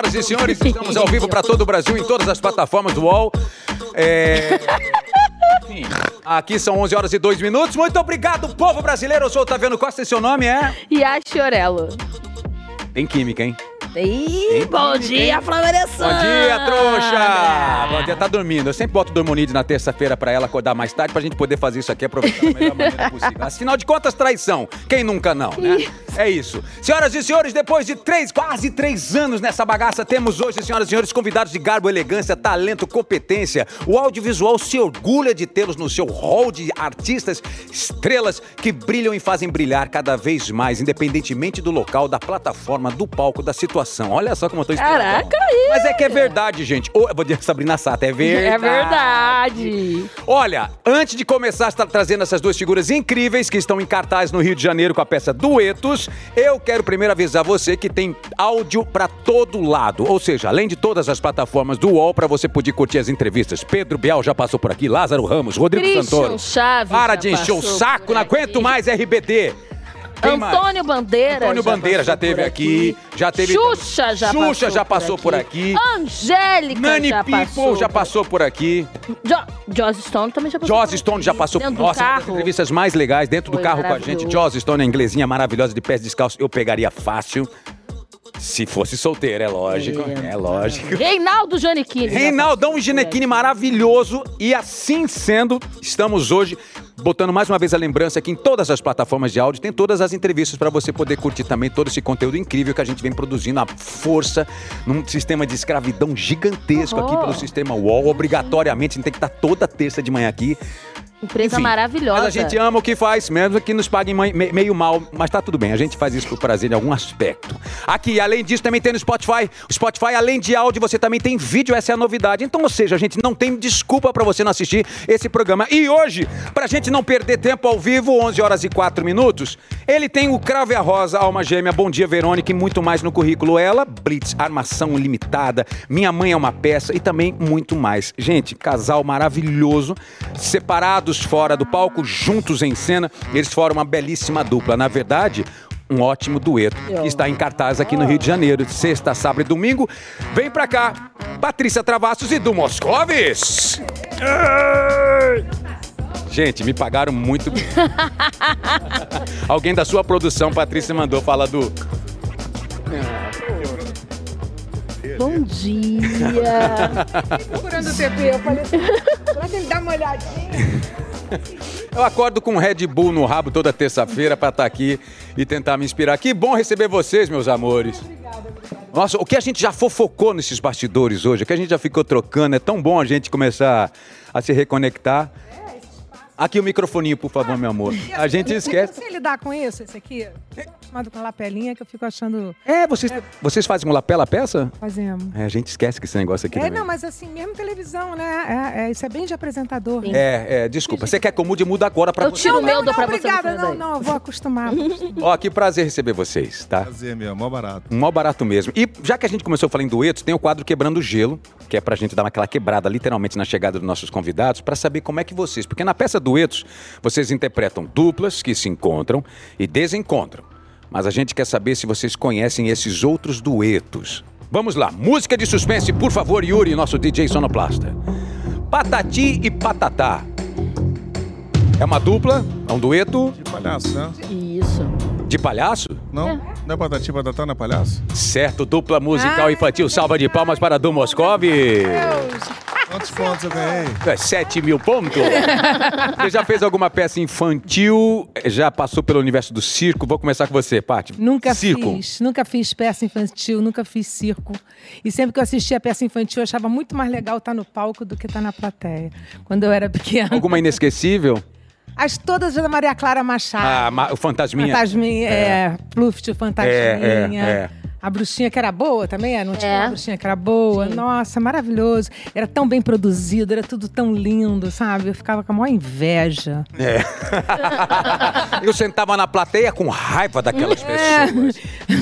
Senhoras e senhores, estamos ao vivo para todo o Brasil em todas as plataformas do UOL. É... Aqui são 11 horas e 2 minutos. Muito obrigado, povo brasileiro. Eu sou o Otaviano Costa e seu nome é? Yashi Orello. Tem química, hein? Ih, bom dia, Flamengo Bom dia, trouxa! Bom dia, tá dormindo. Eu sempre boto Dormonide na terça-feira pra ela acordar mais tarde pra gente poder fazer isso aqui aproveitar da melhor maneira possível. Afinal de contas, traição. Quem nunca não, né? É isso. Senhoras e senhores, depois de três, quase três anos nessa bagaça, temos hoje, senhoras e senhores, convidados de garbo, elegância, talento, competência. O audiovisual se orgulha de tê-los no seu hall de artistas, estrelas que brilham e fazem brilhar cada vez mais, independentemente do local, da plataforma, do palco, da situação. Olha só como eu tô. Caraca, aí. Mas é que é verdade, gente. Eu vou dizer Sabrina Sato, é verdade. É verdade. Olha, antes de começar a estar trazendo essas duas figuras incríveis que estão em cartaz no Rio de Janeiro com a peça Duetos, eu quero primeiro avisar você que tem áudio pra todo lado. Ou seja, além de todas as plataformas do UOL, pra você poder curtir as entrevistas. Pedro Bial já passou por aqui, Lázaro Ramos, Rodrigo Christian Santoro. Chaves Para de encher o saco, não aguento mais RBD. Quem mais? Antônio Bandeira. Antônio Bandeira já teve por aqui, já teve Xuxa já Xuxa passou já passou por aqui. Angélica Nani já People passou. já passou por aqui. Jo Joss Stone também já passou. Joss por Stone aqui. já passou Dentro por nossa, do uma das carro. entrevistas mais legais dentro do Foi carro com a gente. Joss Stone, a inglesinha maravilhosa de pés descalços, eu pegaria fácil. Se fosse solteiro, é lógico. É, lógico. Reinaldo Giannichini. Reinaldão aqui. maravilhoso. E assim sendo, estamos hoje botando mais uma vez a lembrança que em todas as plataformas de áudio tem todas as entrevistas para você poder curtir também todo esse conteúdo incrível que a gente vem produzindo à força num sistema de escravidão gigantesco aqui Oh. pelo sistema UOL. Obrigatoriamente, a gente tem que estar toda terça de manhã aqui. Empresa Enfim, maravilhosa. Mas a gente ama o que faz, mesmo que nos paguem meio mal, mas tá tudo bem, a gente faz isso por prazer em algum aspecto. Aqui, além disso, também tem no Spotify. O Spotify, além de áudio, você também tem vídeo, essa é a novidade. Então, ou seja, a gente não tem desculpa pra você não assistir esse programa. E hoje, pra gente não perder tempo ao vivo, 11 horas e 4 minutos, ele tem o Crave a Rosa, Alma Gêmea, Bom Dia Verônica e muito mais no currículo. Ela, Blitz, Armação Limitada, Minha Mãe é uma Peça e também muito mais. Gente, casal maravilhoso, fora do palco, juntos em cena, eles formam uma belíssima dupla. Na verdade, um ótimo dueto que está em cartaz aqui no Rio de Janeiro, de sexta, sábado e domingo. Vem pra cá, Patrícia Travassos e Du Moscovis. Gente, me pagaram muito bem. Alguém da sua produção, Patrícia, mandou falar do. Bom dia. procurando o TP. Eu falei, será que ele dá uma olhadinha? Eu acordo com um Red Bull no rabo toda terça-feira pra estar aqui e tentar me inspirar. Que bom receber vocês, meus amores. Nossa, o que a gente já fofocou nesses bastidores hoje, o que a gente já ficou trocando, é tão bom a gente começar a se reconectar. Aqui o microfoninho, por favor, meu amor. A gente esquece. Você lidar com isso, esse aqui? Chamado com lapelinha, que eu fico achando... É, vocês, vocês fazem um lapela peça? Fazemos. É, a gente esquece que esse negócio aqui É, também. não, mas assim, mesmo televisão, né? É, é, isso é bem de apresentador. né? É, é, desculpa. Você quer que eu mude? Muda agora pra Eu você. tiro o meu, dou pra você. obrigada. Não, não, eu vou acostumar. Ó, que prazer receber vocês, tá? Prazer, meu, mó barato. Mó barato mesmo. E já que a gente começou a falar em duetos, tem o quadro Quebrando o Gelo, que é pra gente dar aquela quebrada literalmente na chegada dos nossos convidados, pra saber como é que vocês. Porque na peça Duetos, vocês interpretam duplas que se encontram e desencontram. Mas a gente quer saber se vocês conhecem esses outros duetos. Vamos lá, música de suspense, por favor, Yuri, nosso DJ Sonoplasta. Patati e Patatá. É uma dupla? É um dueto De palhaço, né? Isso. de palhaço? Não? Não é patati patatá, não é palhaço? Certo, dupla musical Ai, infantil. Salva de palmas para Du Moscovi. Quantos pontos eu ganhei? É, 7 mil pontos. Você já fez alguma peça infantil? Já passou pelo universo do circo? Vou começar com você, Paty. Nunca circo. fiz, nunca fiz peça infantil, nunca fiz circo. E sempre que eu assistia a peça infantil, eu achava muito mais legal estar no palco do que estar na plateia. Quando eu era pequena. Alguma inesquecível? As todas da Maria Clara Machado. Ah, o Fantasminha. Fantasminha, é, Pluft, o Fantasminha. É, é, é. A bruxinha que era boa também, é? não tinha É. uma bruxinha que era boa? Sim. Nossa, maravilhoso. Era tão bem produzido, era tudo tão lindo, sabe? Eu ficava com a maior inveja. É. Eu sentava na plateia com raiva daquelas pessoas.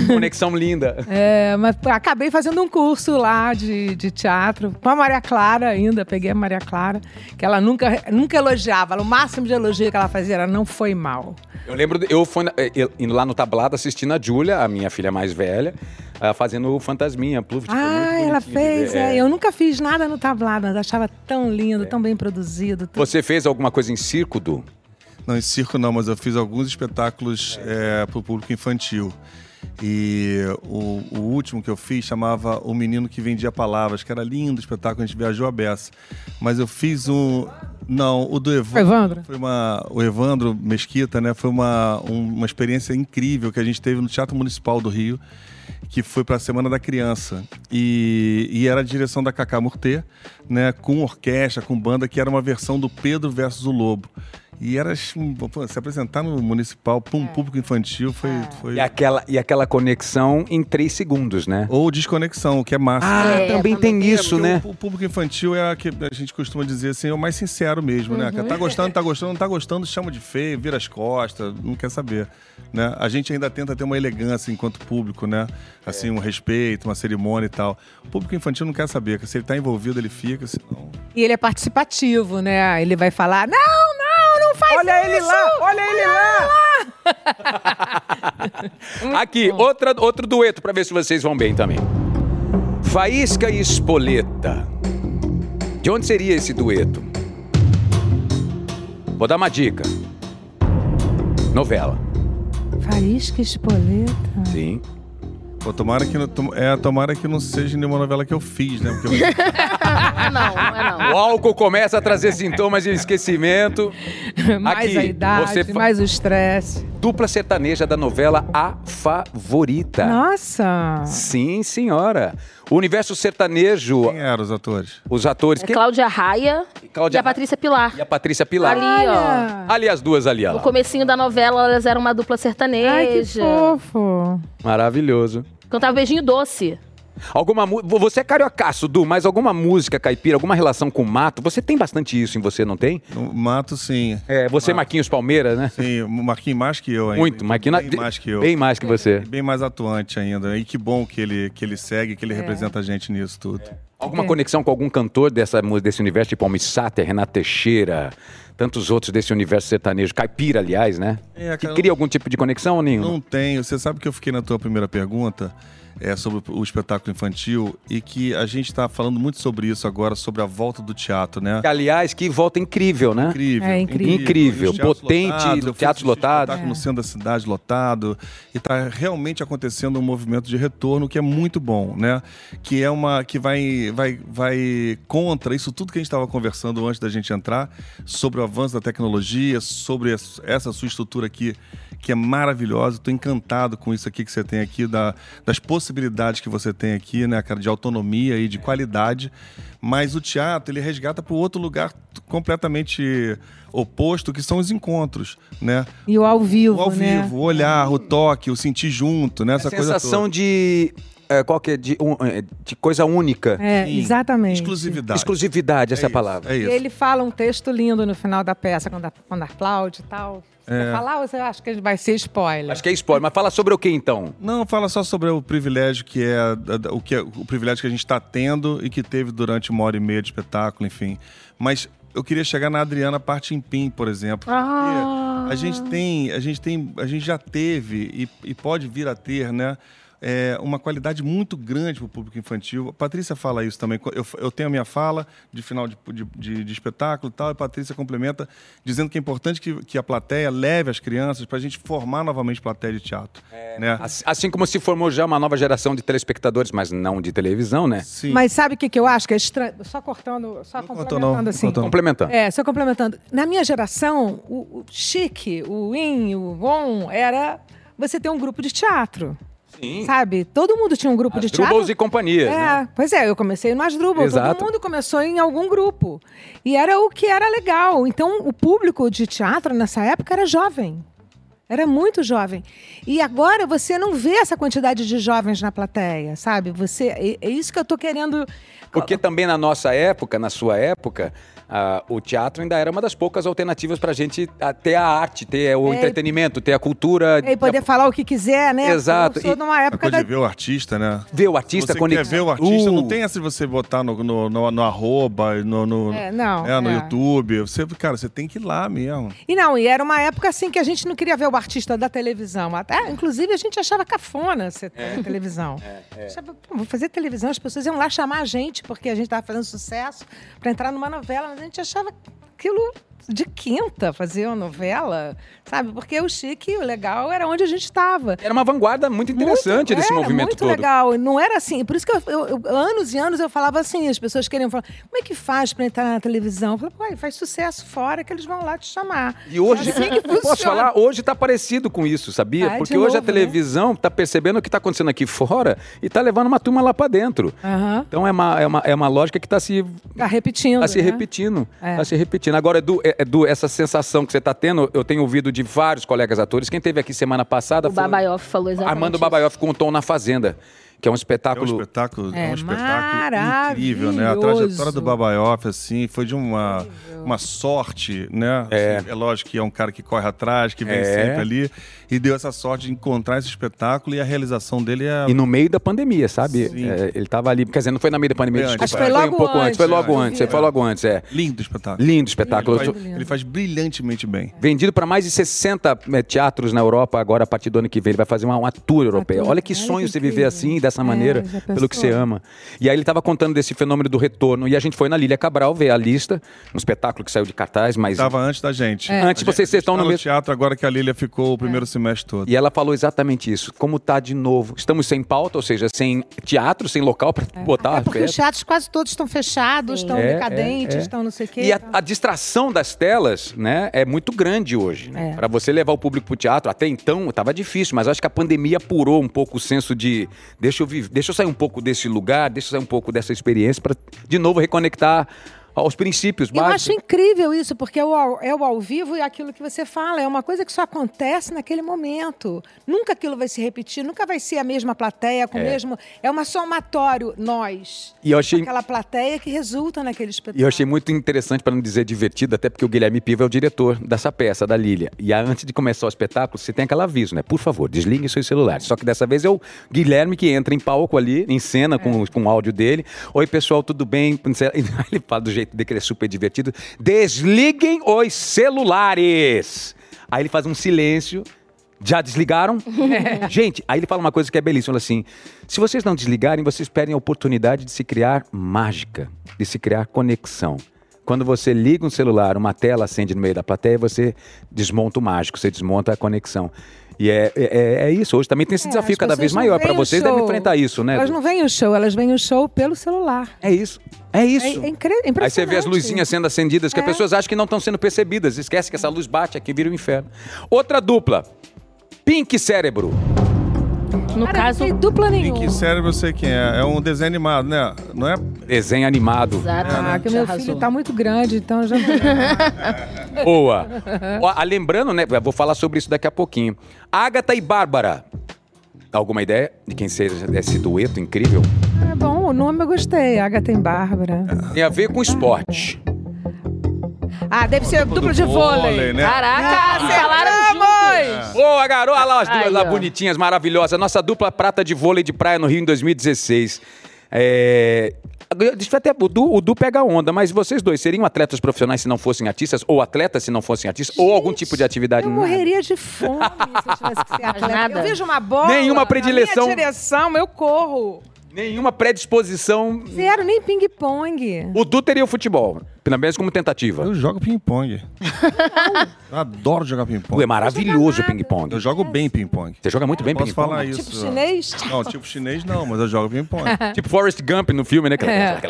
Conexão linda. É, mas acabei fazendo um curso lá de, de teatro com a Maria Clara ainda. Peguei a Maria Clara, que ela nunca, nunca elogiava. O máximo de elogio que ela fazia era não foi mal. Eu lembro, eu fui na- eh, eu- indo lá no tablado assistindo a Júlia, a minha filha mais velha, ah, fazendo o Fantasminha. Pluft, foi muito Ah, ela fez. é. Eu nunca fiz nada no tablado, mas achava tão lindo, tão bem produzido. tudo. Você fez alguma coisa em circo, Du? Não, em circo não, mas eu fiz alguns espetáculos é, para o público infantil. E o, o último que eu fiz chamava O Menino que Vendia Palavras, que era lindo o espetáculo, a gente viajou a beça. Mas eu fiz um. Não, o do Evandro. Evandro? Foi uma, o Evandro Mesquita, né? Foi uma, um- uma experiência incrível que a gente teve no Teatro Municipal do Rio, que foi para a Semana da Criança. E, e era a direção da Cacá Murtê, né? Com orquestra, com banda, que era uma versão do Pedro versus o Lobo. E era pô, se apresentar no municipal para um público infantil foi. foi... E aquela, e aquela conexão em três segundos, né? Ou desconexão, que é massa. Ah, É, também tem isso, porque né? O, o público infantil é a que a gente costuma dizer assim, é o mais sincero mesmo, né? Que tá gostando, tá gostando, não tá gostando, chama de feio, vira as costas, não quer saber, né? A gente ainda tenta ter uma elegância enquanto público, né? Assim, um respeito, uma cerimônia e tal. O público infantil não quer saber, que se ele tá envolvido, ele fica, senão... E ele é participativo, né? Ele vai falar: não, não faz Olha isso! ele lá, olha ele lá. Aqui, outra, outro dueto pra ver se vocês vão bem também. Faísca e Espoleta. De onde seria esse dueto? Vou dar uma dica. Novela. Faísca espoleta. Sim. Pô, tomara que, não, é, tomara que não seja nenhuma novela que eu fiz, né? Porque eu- não, não é não. O álcool começa a trazer sintomas de esquecimento. mais Aqui, a idade, você fa- mais o estresse. Dupla sertaneja da novela A Favorita. Nossa! Sim, senhora. O universo sertanejo, Quem eram os atores? os atores. É quem- Cláudia Raia Cláudia e a Patrícia Pilar. E a Patrícia Pilar. Ali, ó. Ali as duas ali, ó. No comecinho da novela, elas eram uma dupla sertaneja. Ai, que fofo! Maravilhoso. Cantava Beijinho Doce. Alguma Você é cariocaço, Du, mas alguma música caipira, alguma relação com mato? Você tem bastante isso em você, não tem? No Mato, sim. É, você, Marquinhos Palmeira, né? Sim, o Marquinhos mais que eu ainda. Muito, Marquinhos. Bem mais que eu. Bem mais que você. Bem mais atuante ainda. E que bom que ele, que ele segue, que ele representa a gente nisso tudo. Alguma É. conexão com algum cantor dessa, desse universo, tipo Almir Sater, Renato Teixeira, tantos outros desse universo sertanejo, caipira, aliás, né? É, que cara, cria algum tipo de conexão ou nenhum? Não tenho. Você sabe que eu fiquei na tua primeira pergunta é, sobre o espetáculo infantil e que a gente está falando muito sobre isso agora, sobre a volta do teatro, né? Aliás, que volta incrível, né? Incrível. É incrível. Incrível, potente, teatros assistir lotados. espetáculo no centro da cidade lotado e está realmente acontecendo um movimento de retorno que é muito bom, né? Que é uma que vai vai vai contra isso tudo que a gente estava conversando antes da gente entrar sobre o avanço da tecnologia, sobre es- essa sua estrutura aqui que é maravilhosa. Estou encantado com isso aqui que você tem aqui da, das possibilidades que você tem aqui, né, cara, de autonomia e de qualidade. Mas o teatro ele resgata para outro lugar completamente oposto, que são os encontros, né? E o ao vivo, O ao né? vivo, o olhar, o toque, o sentir junto, né? Essa a coisa sensação toda. de. É, qual que é? De, um, é, de coisa única. É, Sim. exatamente. Exclusividade. Exclusividade, essa é a isso, palavra. É E isso. ele fala um texto lindo no final da peça, quando, a- quando aplaude e tal. Você É. quer falar ou você acha que vai ser spoiler? Acho que é spoiler, mas fala sobre o que então? Não, fala só sobre o privilégio que é o que é, o privilégio que a gente está tendo e que teve durante uma hora e meia de espetáculo, enfim. Mas eu queria chegar na Adriana Partimpim, por exemplo. Ah. porque A gente tem, a gente tem, a gente já teve e, e pode vir a ter, né? É, uma qualidade muito grande para o público infantil. A Patrícia fala isso também. Eu, eu tenho a minha fala de final de, de, de- de espetáculo e tal, e a Patrícia complementa dizendo que é importante que, que a plateia leve as crianças para a gente formar novamente plateia de teatro. né? Assim- Assim como se formou já uma nova geração de telespectadores, mas não de televisão, né? Sim. Mas sabe o que, que eu acho que é estranho? Só cortando, só Não complementando não. Assim. não. Complementando. É, só complementando. Na minha geração, o, o chique, o in, o bom, era você ter um grupo de teatro. Sim. Sabe? Todo mundo tinha um grupo de teatro. Trubbles e companhias, É, né? pois é, eu comecei no Asdrubal, Exato. todo mundo começou em algum grupo. E era o que era legal. Então, o público de teatro nessa época era jovem. Era muito jovem. E agora você não vê essa quantidade de jovens na plateia, sabe? Você é, é isso que eu tô querendo. Porque também na nossa época, na sua época, ah, o teatro ainda era uma das poucas alternativas para a gente ah, ter a arte, ter o É. entretenimento, ter a cultura. E poder falar o que quiser, né? Exato. Eu sou E- numa A época da. de ver o artista, né? Ver o artista você conectar. quer ver o artista, não Uh, tem essa de você botar no, no, no, no arroba, no, no, É, não, né, no é. YouTube. Você, cara, você tem que ir lá mesmo. E não, e era uma época assim que a gente não queria ver o artista da televisão. Até, inclusive, a gente achava cafona você É. televisão. Achava, "Pô, vou fazer televisão, as pessoas iam lá chamar a gente, porque a gente estava fazendo sucesso, para entrar numa novela, a gente achava aquilo de quinta, fazer uma novela, sabe? Porque o chique, o legal, era onde a gente estava. Era uma vanguarda muito interessante Muito- desse era movimento muito todo. legal. Não era assim. Por isso que eu, eu- eu- anos e anos eu falava assim, as pessoas queriam falar, como é que faz para entrar na televisão? Eu falei, "Ué, faz sucesso fora que eles vão lá te chamar. E hoje, É assim posso falar, hoje tá parecido com isso, sabia? Porque hoje a novo, né? televisão tá percebendo o que tá acontecendo aqui fora e tá levando uma turma lá para dentro. Aham. Então é uma, é, uma, é uma lógica que tá se, Tá repetindo. tá se né? repetindo. É. Tá se repetindo. Agora, Edu, é- Edu, essa sensação que você tá tendo, eu tenho ouvido de vários colegas atores. Quem teve aqui semana passada O foi Babaioff falou exatamente Armando isso. Babaioff com o Tom na Fazenda, que é um É um espetáculo. espetáculo, é É um espetáculo incrível, né? A trajetória do Babaioff, assim, foi de uma, uma sorte, né? É. Assim, é lógico que é um cara que corre atrás, que vem É. sempre ali, e deu essa sorte de encontrar esse espetáculo e a realização dele é. E no meio da pandemia, sabe? Sim. É, ele tava ali, quer dizer, não foi no meio da pandemia, Foi desculpa, antes. Acho que foi um logo pouco antes. antes, Foi logo antes, foi logo antes, é. Lindo o espetáculo. Lindo espetáculo. Ele faz, ele faz brilhantemente bem. Vendido para mais de 60 eh, teatros na Europa, agora a partir do ano que vem. Ele vai fazer uma, uma tour europeia. Olha que sonho você viver assim, dessa É, maneira, já pelo que você ama. E aí ele estava contando desse fenômeno do retorno. E a gente foi na Lília Cabral ver a lista, um espetáculo que saiu de cartaz, mas. Estava antes da gente. É. Antes vocês estão no mesmo- teatro agora que a Lília ficou o primeiro semestre todo. E ela falou exatamente isso. Como tá de novo? Estamos sem pauta, ou seja, sem teatro, sem local para botar É porque os teatros quase todos estão fechados, Sim. estão É, decadentes, é, é. estão não sei o quê. E a, a distração das telas, né, é muito grande hoje. Né? É. Para você levar o público pro teatro, até então estava difícil, mas acho que a pandemia apurou um pouco o senso de deixa eu viver, deixa eu sair um pouco desse lugar, deixa eu sair um pouco dessa experiência para de novo reconectar aos princípios Eu acho básicos. incrível isso, porque é o, ao, é o ao vivo e aquilo que você fala. É uma coisa que só acontece naquele momento. Nunca aquilo vai se repetir, nunca vai ser a mesma plateia, com o mesmo. É uma somatório, nós. E eu achei Aquela plateia que resulta naquele espetáculo. E eu achei muito interessante, para não dizer divertido, até porque o Guilherme Piva é o diretor dessa peça, da Lília. E antes de começar o espetáculo, você tem aquele aviso, né? Por favor, desliguem seus celulares. Só que dessa vez é o Guilherme que entra em palco ali, em cena, com, com o áudio dele. Oi, pessoal, tudo bem? Ele fala do jeito dele que ele é super divertido. Desliguem os celulares! Aí ele faz um silêncio. Já desligaram? Gente, aí ele fala uma coisa que é belíssima. Assim: se vocês não desligarem, vocês perdem a oportunidade de se criar mágica, de se criar conexão. Quando você liga um celular, uma tela acende no meio da plateia, você desmonta o mágico, você desmonta a conexão. E é, é, é isso. Hoje também tem esse É, desafio cada vez maior. Para vocês, devem show. enfrentar isso, né? Elas não veem o show, elas veem o show pelo celular. É isso. É isso. É, é impressionante. Aí você vê as luzinhas sendo acendidas que É. as pessoas acham que não estão sendo percebidas. Esquece que essa luz bate aqui e vira o inferno. Outra dupla. Pink Cérebro. No Cara, caso, não tem dupla nenhuma. Pink Cérebro, eu sei quem é. É um desenho animado, né? Não é? Desenho animado. exato. Ah, que o meu Arrasou. filho tá muito grande, então já. Boa. Ó, ah, lembrando, né? eu Vou falar sobre isso daqui a pouquinho. Agatha e Bárbara. Alguma ideia de quem seja esse dueto incrível? é bom, o nome eu gostei. Agatha tem Bárbara. Tem a ver com esporte. Ah, deve ser dupla de vôlei. né? Caraca, Ah, falaram juntos. Boa, garoto! Olha lá as duas Aí, lá bonitinhas, maravilhosas. Nossa dupla prata de vôlei de praia no Rio em 2016. É... Deixa eu até, o, du, o Du pega onda, mas vocês dois seriam atletas profissionais se não fossem artistas? Ou atletas se não fossem artistas? ou algum tipo de atividade? Eu Nada. morreria de fome se eu tivesse que ser atleta. nada. Eu vejo uma bola. Nenhuma Na predileção. minha direção, eu corro. Nenhuma predisposição. Zero, nem ping-pong. O Du teria o futebol, pelo menos como tentativa. Eu jogo ping-pong. eu adoro jogar Tu é ping-pong. maravilhoso o ping-pong. Eu jogo bem ping-pong. Você joga muito bem Posso ping-pong. falar isso. Tipo chinês? Não, tipo chinês não, mas eu jogo ping-pong. Tipo Forrest Gump no filme, né? Aquela- É,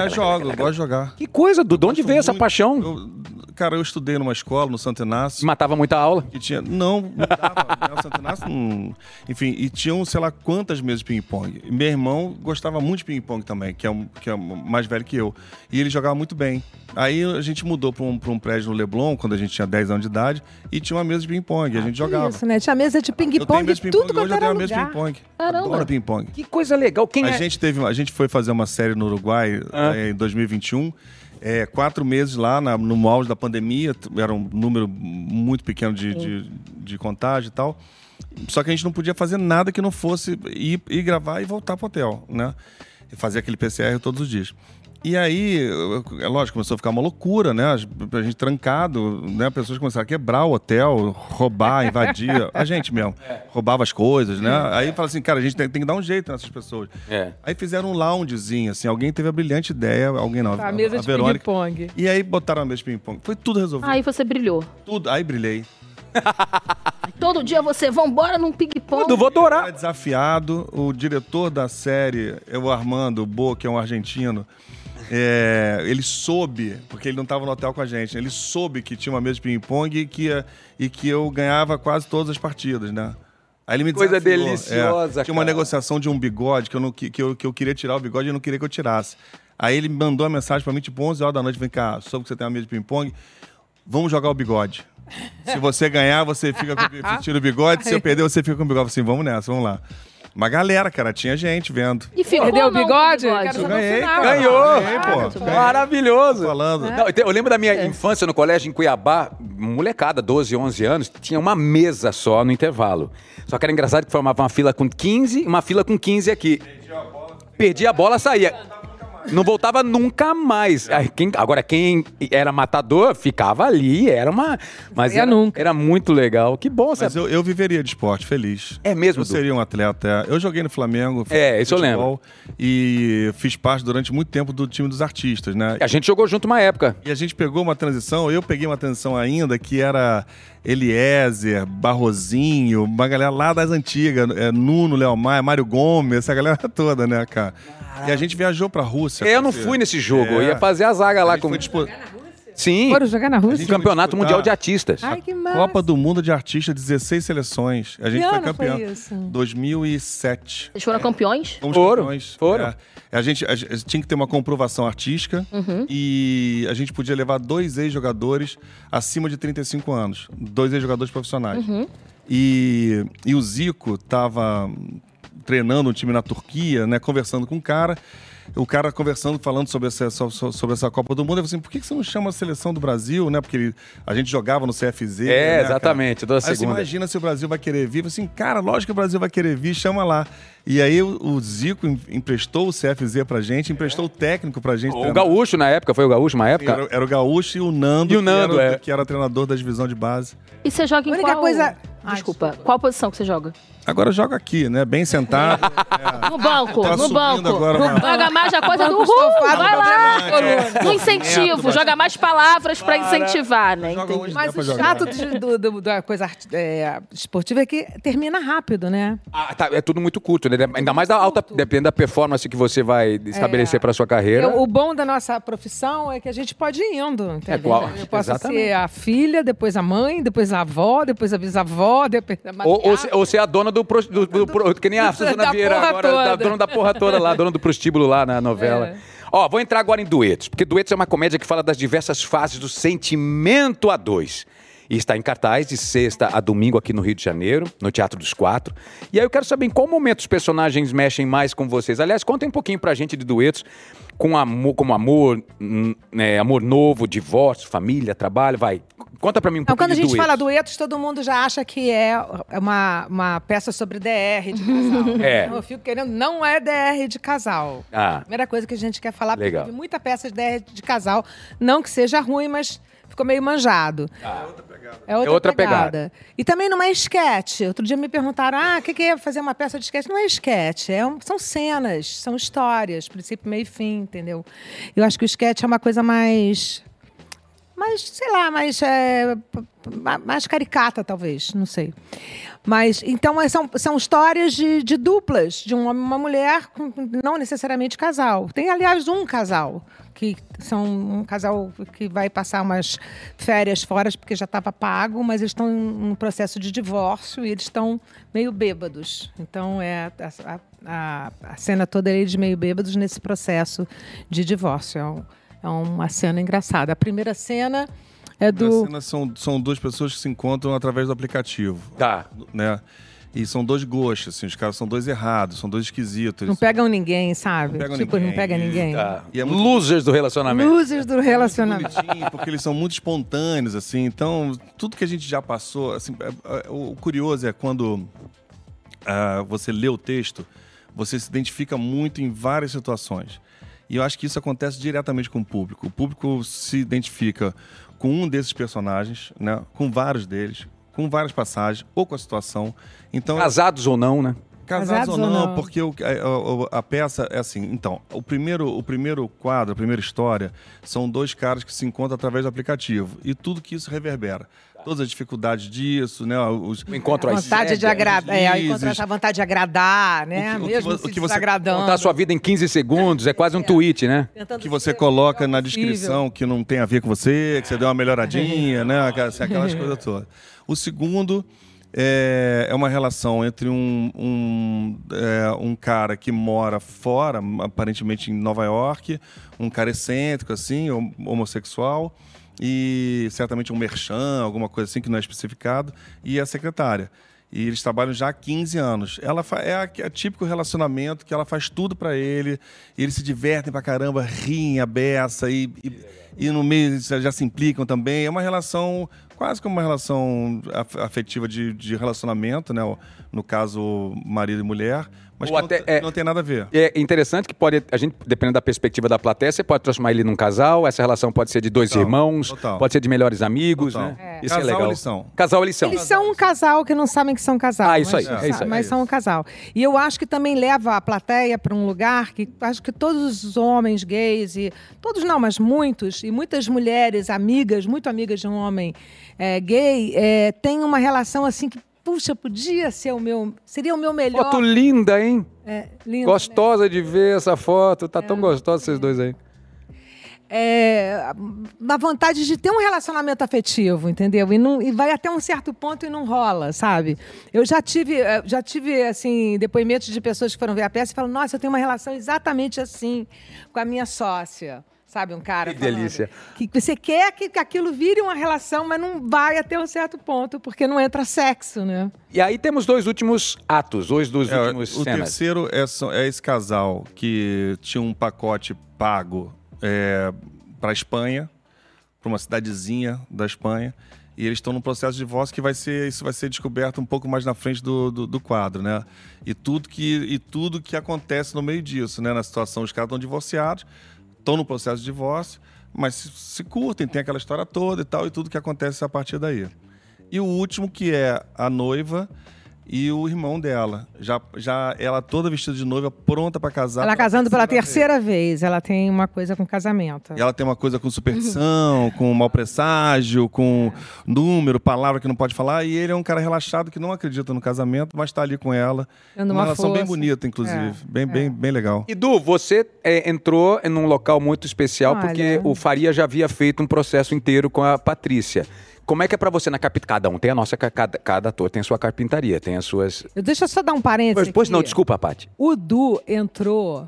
é. É, jogo, eu gosto de jogar. Que coisa, Du, de onde veio essa paixão? eu- cara, eu estudei numa escola, no Santo Inácio. Matava muita aula. Que tinha. Não, não dava. né? O Santo Inácio não- Enfim, e tinham, sei lá, quantas mesas de ping-pong. Meu irmão gostava muito de ping-pong também, que é, um, que é mais velho que eu. E ele jogava muito bem. Aí a gente mudou pra um, pra um prédio no Leblon, quando a gente tinha 10 anos de idade, e tinha uma mesa de ping-pong. e a gente jogava. Isso, né? Tinha mesa de ping-pong, tudo quanto hoje eu era tenho mesa de ping-pong. Caramba. Adoro ping-pong. Que coisa legal. Quem A é? gente teve, a gente foi fazer uma série no Uruguai Ah. em 2021. É, quatro meses lá na- no auge da pandemia, era um número muito pequeno de, de, de contágio e tal. Só que a gente não podia fazer nada que não fosse ir, ir gravar e voltar pro hotel, né? E fazer aquele PCR todos os dias. E aí, é lógico, começou a ficar uma loucura, né? A gente trancado, né? Pessoas começaram a quebrar o hotel, roubar, invadir. A gente mesmo. Roubava as coisas, né? Aí fala assim, cara, a gente tem, tem que dar um jeito nessas pessoas. É. Aí fizeram um loungezinho, assim. Alguém teve a brilhante ideia, alguém não. A mesa de Verônica. ping-pong. E aí botaram a mesa de ping-pong. Foi tudo resolvido. Aí você brilhou. Tudo. Aí brilhei. Todo dia você, vambora num ping-pong. Eu vou adorar. desafiado. O diretor da série, é o Armando Bo, que é um argentino. É, ele soube, porque ele não estava no hotel com a gente, ele soube que tinha uma mesa de ping-pong e que, e que eu ganhava quase todas as partidas, né? Aí ele me Coisa desafiou, deliciosa, é. Tinha uma cara. negociação de um bigode que eu, não, que, que eu, que eu queria tirar o bigode e não queria que eu tirasse. Aí ele me mandou a mensagem pra mim, tipo, 11 horas da noite, vem cá, soube que você tem uma mesa de ping-pong, vamos jogar o bigode. Se você ganhar, você fica com, tira o bigode, se eu perder, você fica com o bigode. Eu falei Assim, vamos nessa, vamos lá. Uma galera, cara, tinha gente vendo. E ficou Perdeu o não bigode? bigode? Quero Eu saber no ganhei, final. cara. Ganhou. Ganhei, pô. Ganhei. Maravilhoso. Falando. Não, eu lembro da minha infância no colégio em Cuiabá, molecada, 12, 11 anos, tinha uma mesa só no intervalo. Só que era engraçado que formava uma fila com 15 e uma fila com 15 aqui. Perdia a bola, saía. Não voltava nunca mais. Aí, quem- agora, quem era matador ficava ali, era uma. Mas era, nunca. era muito legal. Que bom, Mas sabe? eu, eu viveria de esporte, feliz. É mesmo, Eu Du? seria um atleta. Eu joguei no Flamengo. É, isso eu futebol, E fiz parte durante muito tempo do time dos artistas, né? A gente jogou junto uma época. E a gente pegou uma transição, eu peguei uma transição ainda que era Eliezer, Barrozinho, uma galera lá das antigas, é, Nuno, Léo Maia, Mário Gomes, essa galera toda, né, cara? E a gente viajou pra Rússia. Eu não fui nesse jogo, eu É. ia fazer a zaga A lá gente com. dispu- Sim, Foram jogar na Rússia? campeonato disputar- mundial de artistas. Ai, que massa. Copa do Mundo de Artistas, 16 seleções. A gente Que foi ano foi campeão. isso? 2007. Vocês foram campeões? Fomos Foram, campeões. foram. É. A, gente, a gente tinha que ter uma comprovação artística e a gente podia levar dois ex-jogadores acima de 35 anos. Dois ex-jogadores profissionais. E, e o Zico estava treinando um time na Turquia, né, conversando com um cara. O cara conversando, falando sobre essa, so- so- sobre essa Copa do Mundo. Eu falei assim, por que você não chama a seleção do Brasil, né? Porque ele- a gente jogava no CFZ. É, né, exatamente, Aí você imagina se o Brasil vai querer vir. Eu falei assim, cara, lógico que o Brasil vai querer vir, chama lá. E aí o, o Zico em- emprestou o CFZ pra gente, emprestou o técnico pra gente. O treinar. Gaúcho, na época, foi o Gaúcho, uma época? Era, era o Gaúcho e o Nando, E o Nando, que, era, é. que era treinador da divisão de base. E você joga em A única qual... coisa- Ai, Desculpa, desculpa. qual posição que você joga? Agora eu jogo aqui, né? Bem sentado. No banco, Tá no banco. agora uma- Joga mais a coisa do Uhul, vai lá. No incentivo, joga mais palavras pra incentivar, né? Joga onde Mas o chato de- do- do- da coisa é, esportiva é que termina rápido, né? Ah, tá, é tudo muito curto, né? Ainda mais da alta, dependendo da performance que você vai estabelecer para sua carreira. Eu- o bom da nossa profissão é que a gente pode ir indo, entendeu? qual- Eu posso exatamente. ser a filha, depois a mãe, depois a avó, depois a bisavó, depois a Ou, ou, ou ser a dona do, pro- do, do pro- que nem a Da Suzana Vieira agora, da, toda. dona da porra toda lá, dona do prostíbulo lá na novela. É. Ó, vou entrar agora em duetos, porque duetos é uma comédia que fala das diversas fases do sentimento a dois. E está em cartaz de sexta a domingo aqui no Rio de Janeiro, no Teatro dos Quatro. E aí eu quero saber em qual momento os personagens mexem mais com vocês. Aliás, contem um pouquinho pra gente de duetos, com amor, como amor, hum, né, amor novo, divórcio, família, trabalho, vai. Conta pra mim um pouquinho quando a gente duetos. fala duetos, todo mundo já acha que é uma, uma peça sobre DR de casal. É. Eu fico querendo, não é DR de casal. Ah. Primeira coisa que a gente quer falar, porque Legal. teve muita peça de DR de casal. Não que seja ruim, mas ficou meio manjado. Outra pegada. É outra, outra pegada. pegada. E também não é esquete. Outro dia me perguntaram, ah, o que, que é fazer uma peça de esquete? Não é esquete, é um- são cenas, são histórias, princípio, meio e fim, entendeu? Eu acho que o esquete é uma coisa mais mais, sei lá, mais, é, mais caricata, talvez, não sei. Mas, então, é, são, são histórias de, de duplas, de um homem e uma mulher, com- não necessariamente casal. Tem, aliás, um casal, que são um casal que vai passar umas férias fora, porque já estava pago, mas eles estão em um processo de divórcio e eles estão meio bêbados. Então, é a, a, a cena toda é eles meio bêbados nesse processo de divórcio. É, um- é uma cena engraçada. A primeira cena é A do... cena são, são duas pessoas que se encontram através do aplicativo. Tá. Né? E são dois gostos, assim, os caras são dois errados, são dois esquisitos. Não pegam ninguém, sabe? Não pegam tipo, ninguém. não pega ninguém. Tá. E é muito- Losers do relacionamento. Luzes do relacionamento. bonitinho, porque eles são muito espontâneos, assim. Então, tudo que a gente já passou, assim, é- é- o curioso é quando ah, você lê o texto, você se identifica muito em várias situações. E eu acho que isso acontece diretamente com o público. O público se identifica com um desses personagens, né? Com vários deles, com várias passagens ou com a situação. Então, Casados ou não, né? Casados, Casados ou ou não, não? porque o- a, a- a peça é assim. Então, o primeiro, o primeiro quadro, a primeira história, são dois caras que se encontram através do aplicativo. E tudo que isso reverbera. Todas as dificuldades disso, né? Os, O encontro às vontade de cegas. agradar, é, deslizes. encontrar essa vontade de agradar, né? O que- o que Mesmo o que você- desagradando. Contar a sua vida em 15 segundos, é quase um tweet, né? Tentando que você o coloca na descrição que não tem a ver com você, que você deu uma melhoradinha, né? Aquelas, aquelas coisas todas. O segundo é, é uma relação entre um, um, é, um cara que mora fora, aparentemente em Nova York, um cara excêntrico, assim, hom- homossexual, e certamente um merchan, alguma coisa assim que não é especificado, e a secretária. E eles trabalham já há 15 anos. Ela é, a- é típico relacionamento que ela faz tudo pra ele, eles se divertem pra caramba, riem, a beça, e, e, e no meio já se implicam também. É uma relação, quase como uma relação af- afetiva de, de relacionamento, né? No caso, marido e mulher, Ou até- não, é- não tem nada a ver. É interessante que pode, a gente, dependendo da perspectiva da plateia, você pode transformar ele num casal, essa relação pode ser de dois Total, irmãos, total. pode ser de melhores amigos, Total. né? É. Isso é Casal legal. eles são. Casal eles são. Eles são um casal que não sabem que são casal. Ah, isso mas, aí, é isso aí. Mas são um casal. E eu acho que também leva a plateia para um lugar que acho que todos os homens gays e todos não, mas muitos e muitas mulheres amigas, muito amigas de um homem é, gay, é, têm uma relação assim que puxa podia ser o meu, seria o meu melhor. Foto linda, hein? É, lindo, Gostosa de ver essa foto. Tá tão gostosa vocês dois aí. é, na vontade de ter um relacionamento afetivo, entendeu? E, não, e vai até um certo ponto e não rola, sabe? Eu já tive, eh, já tive assim, depoimentos de pessoas que foram ver a peça e falam: Nossa, eu tenho uma relação exatamente assim com a minha sócia. Sabe, um cara. Que falando delícia. Que você quer que, que aquilo vire uma relação, mas não vai até um certo ponto, porque não entra sexo, né? E aí temos dois últimos atos, dois dos É, últimos o cenas. terceiro é, é esse casal que tinha um pacote pago para a Espanha, para uma cidadezinha da Espanha, e eles estão num processo de divórcio que vai ser isso vai ser descoberto um pouco mais na frente do, do, do quadro, né? E tudo que e tudo que acontece no meio disso, né? Na situação os caras estão divorciados, estão no processo de divórcio, mas se, se curtem, tem aquela história toda e tal e tudo que acontece a partir daí. E o último que é a noiva e o irmão dela. Já, já ela toda vestida de noiva, pronta para casar. ela casando pela vez. terceira vez, ela tem uma coisa com casamento. E ela tem uma coisa com superstição, com mau presságio, com número, palavra que não pode falar. E ele é um cara relaxado que não acredita no casamento, mas está ali com ela. Dando uma uma relação bem força. bonita, inclusive. É, bem, bem, bem legal. E Du, você é, entrou em um local muito especial Olha. porque o Faria já havia feito um processo inteiro com a Patrícia. Como é que é pra você na carpintaria? Cada um tem a nossa, ca- cada, cada ator tem a sua carpintaria, tem as suas. Eu- Deixa eu só dar um parênteses. Pois, não, desculpa, Paty. O Du entrou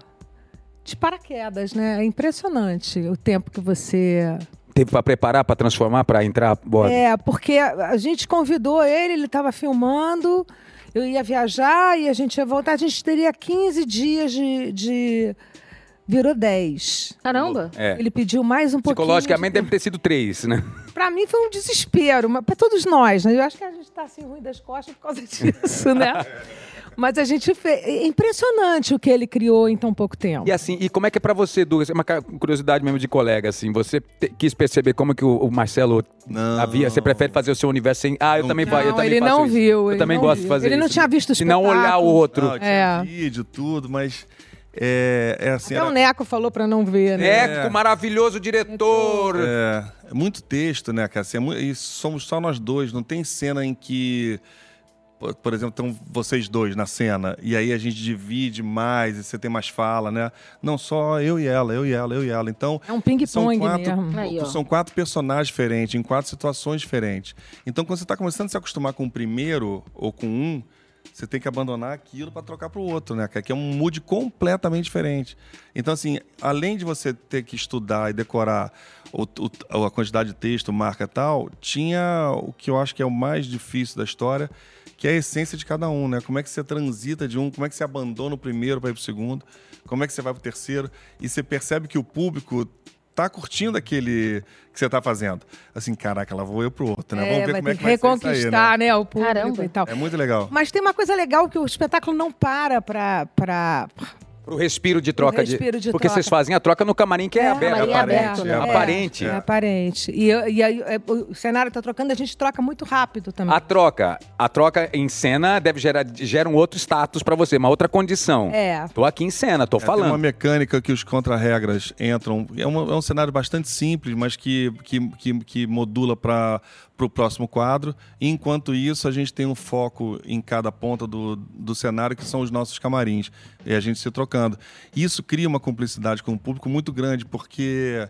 de paraquedas, né? É impressionante o tempo que você. Teve pra preparar, pra transformar, pra entrar. Bora. É, porque a gente convidou ele, ele estava filmando, eu ia viajar e a gente ia voltar. A gente teria 15 dias de. de... Virou 10. Caramba. É. Ele pediu mais um pouquinho. Psicologicamente de... deve ter sido três, né? Pra mim foi um desespero, mas para todos nós, né? Eu acho que a gente tá assim ruim das costas por causa disso, né? Mas a gente fez. É impressionante o que ele criou em tão pouco tempo. E assim, e como é que é pra você, Du? É uma curiosidade mesmo de colega, assim. Você te- quis perceber como que o, o Marcelo Não. havia. Você prefere fazer o seu universo sem. Ah, eu Não. também, fa- eu Não, também ele faço não isso. viu, Eu ele também não gosto de viu. fazer Ele não isso. tinha visto o Se não olhar o espetáculo. outro. Não, tinha É. vídeo, tudo, mas É, é assim, Até era- o Neco falou pra não ver, né? Neco, maravilhoso diretor. É, é muito texto, né, cara? Assim, é mu- e somos só nós dois. Não tem cena em que, por, exemplo, estão vocês dois na cena e aí a gente divide mais e você tem mais fala, né? Não, só eu e ela, eu e ela, eu e ela. Então, É um ping-pong são quatro, mesmo. Aí, são quatro personagens diferentes, em quatro situações diferentes. Então, quando você está começando a se acostumar com o primeiro ou com um, você tem que abandonar aquilo para trocar para o outro, né? Que é um mood completamente diferente. Então, assim, além de você ter que estudar e decorar o- o- a quantidade de texto, marca e tal, tinha o que eu acho que é o mais difícil da história, que é a essência de cada um, né? Como é que você transita de um, como é que você abandona o primeiro para ir para o segundo, como é que você vai para o terceiro, e você percebe que o público tá curtindo aquele que você tá fazendo. Assim, caraca, lá vou eu pro outro, né? É, Vamos ver como é que que vai ser isso reconquistar, aí, né? né? o público Caramba. e tal. É muito legal. Mas tem uma coisa legal que o espetáculo não para pra... pra... Pro respiro de troca respiro de Porque troca. vocês fazem a troca no camarim que é, É, aberto. camarim é aberto, né? É aparente. É, aparente. E, eu- e aí é, o cenário tá trocando, a gente troca muito rápido também. A troca, a troca em cena deve gerar gera um outro status pra você, uma outra condição. É. Tô aqui em cena, tô É, Tem uma falando. mecânica que os contra-regras entram. É, uma- é um cenário bastante simples, mas que, que, que, que modula para o próximo quadro. E, enquanto isso, a gente tem um foco em cada ponta do, do cenário, que são os nossos camarins. E a gente se trocando. Isso cria uma cumplicidade com o público muito grande, porque.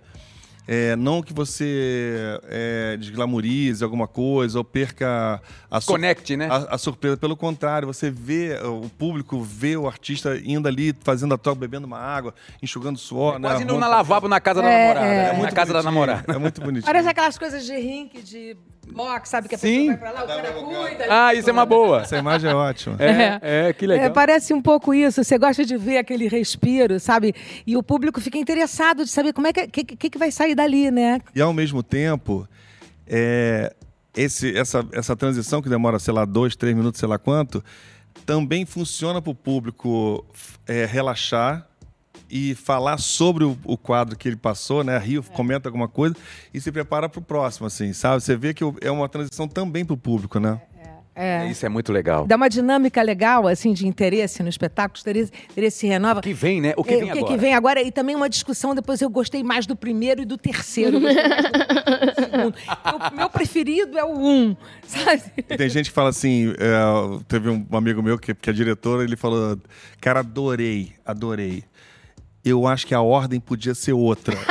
é, não que você é, desglamorize alguma coisa ou perca a Conecte, né? a, a surpresa. Pelo contrário, você vê, o público vê o artista indo ali, fazendo a troca, bebendo uma água, enxugando suor. né? Quase indo na lavabo na casa da É, namorada. é. né? É na muito casa da namorada. É muito bonitinho. Parece aquelas coisas de rink, de box, sabe? Que a Sim. pessoa vai pra lá, o cara cuida. Ah, isso é uma boa. Essa imagem é ótima. É, é, que legal. É, parece um pouco isso. Você gosta de ver aquele respiro, sabe? E o público fica interessado de saber como é que, que, que, que vai sair dali, né? E ao mesmo tempo, é, esse, essa, essa transição que demora, sei lá, dois, três minutos, sei lá quanto, também funciona para o público é, relaxar e falar sobre o, o quadro que ele passou, né? Rio, comenta alguma coisa e se prepara para o próximo, assim, sabe? Você vê que o- é uma transição também para o público, né? É. Isso é muito legal. Dá uma dinâmica legal, assim, de interesse no espetáculo, interesse, interesse se renova. O que vem, né? O que É, vem o que, agora? que vem agora? E também uma discussão, depois eu gostei mais do primeiro e do terceiro. do. O meu preferido é o um, sabe? E tem gente que fala assim, é, teve um amigo meu que, que é diretor, ele falou, cara, adorei, adorei. Eu acho que a ordem podia ser outra.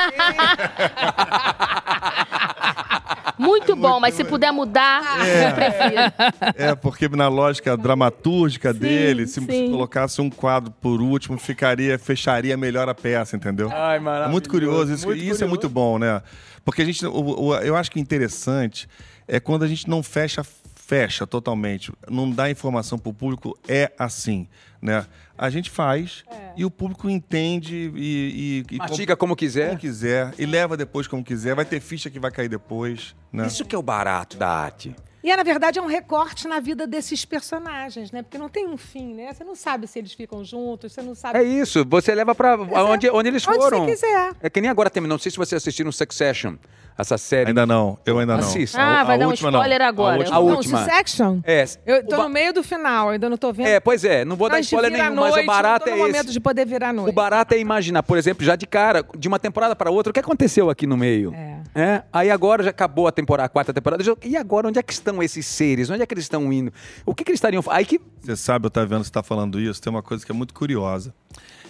Muito bom, mas se puder mudar, eu prefiro. É, porque na lógica dramatúrgica dele, se sim. colocasse um quadro por último, ficaria, fecharia melhor a peça, entendeu? Ai, É maravilhoso. muito curioso isso. Muito e isso é muito curioso. bom, né? Porque a gente, o- o- eu acho que interessante é quando a gente não fecha fecha totalmente, não dá informação para o público, é assim, né? A gente faz e o público entende e, e, e Mastiga como quiser. como quiser e leva depois como quiser. Vai ter ficha que vai cair depois, né? Isso que é o barato da arte. E, é, na verdade, é um recorte na vida desses personagens, né? Porque não tem um fim, né? Você não sabe se eles ficam juntos, você não sabe... É isso, você leva pra onde, onde eles Onde foram. você quiser. É que nem agora também, não sei se vocês assistiram Succession, essa série. Ainda não, eu ainda não. Assista. Ah, A- vai a dar um última não. spoiler A agora. última A Não, última. Succession? É, Eu tô ba- no meio do final, ainda não tô vendo. É, pois é, não vou dar spoiler nenhum, mas o noite, barato tô no é momento esse. de poder virar noite. O barato é imaginar, por exemplo, já de cara, de uma temporada para outra, o que aconteceu aqui no meio? É. É, Aí agora já acabou a temporada, a quarta temporada. E agora, onde é que estão esses seres? Onde é que eles estão indo? O que, que eles estariam. Aí que. Você sabe, Otaviano, você está falando isso, tem uma coisa que é muito curiosa.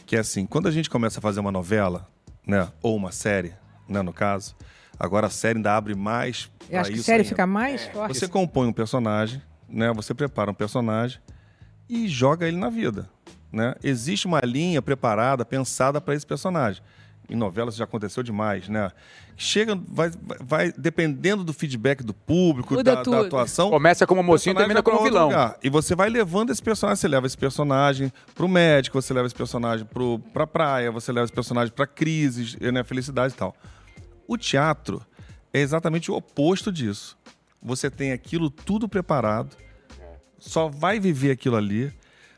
Que é assim, quando a gente começa a fazer uma novela, né? Ou uma série, né, no caso, agora a série ainda abre mais. Eu acho que a série ainda. fica mais forte. Você compõe um personagem, né? Você prepara um personagem e joga ele na vida, né? Existe uma linha preparada, pensada para esse personagem. Em novelas já aconteceu demais, né? Chega, vai, vai- dependendo do feedback do público, da, da atuação. Começa como mocinho e termina como vilão. lugar. E você vai levando esse personagem, você leva esse personagem pro médico, você leva esse personagem pro, pra praia, você leva esse personagem pra crises, né, felicidade e tal. O teatro é exatamente o oposto disso. Você tem aquilo tudo preparado, só vai viver aquilo ali,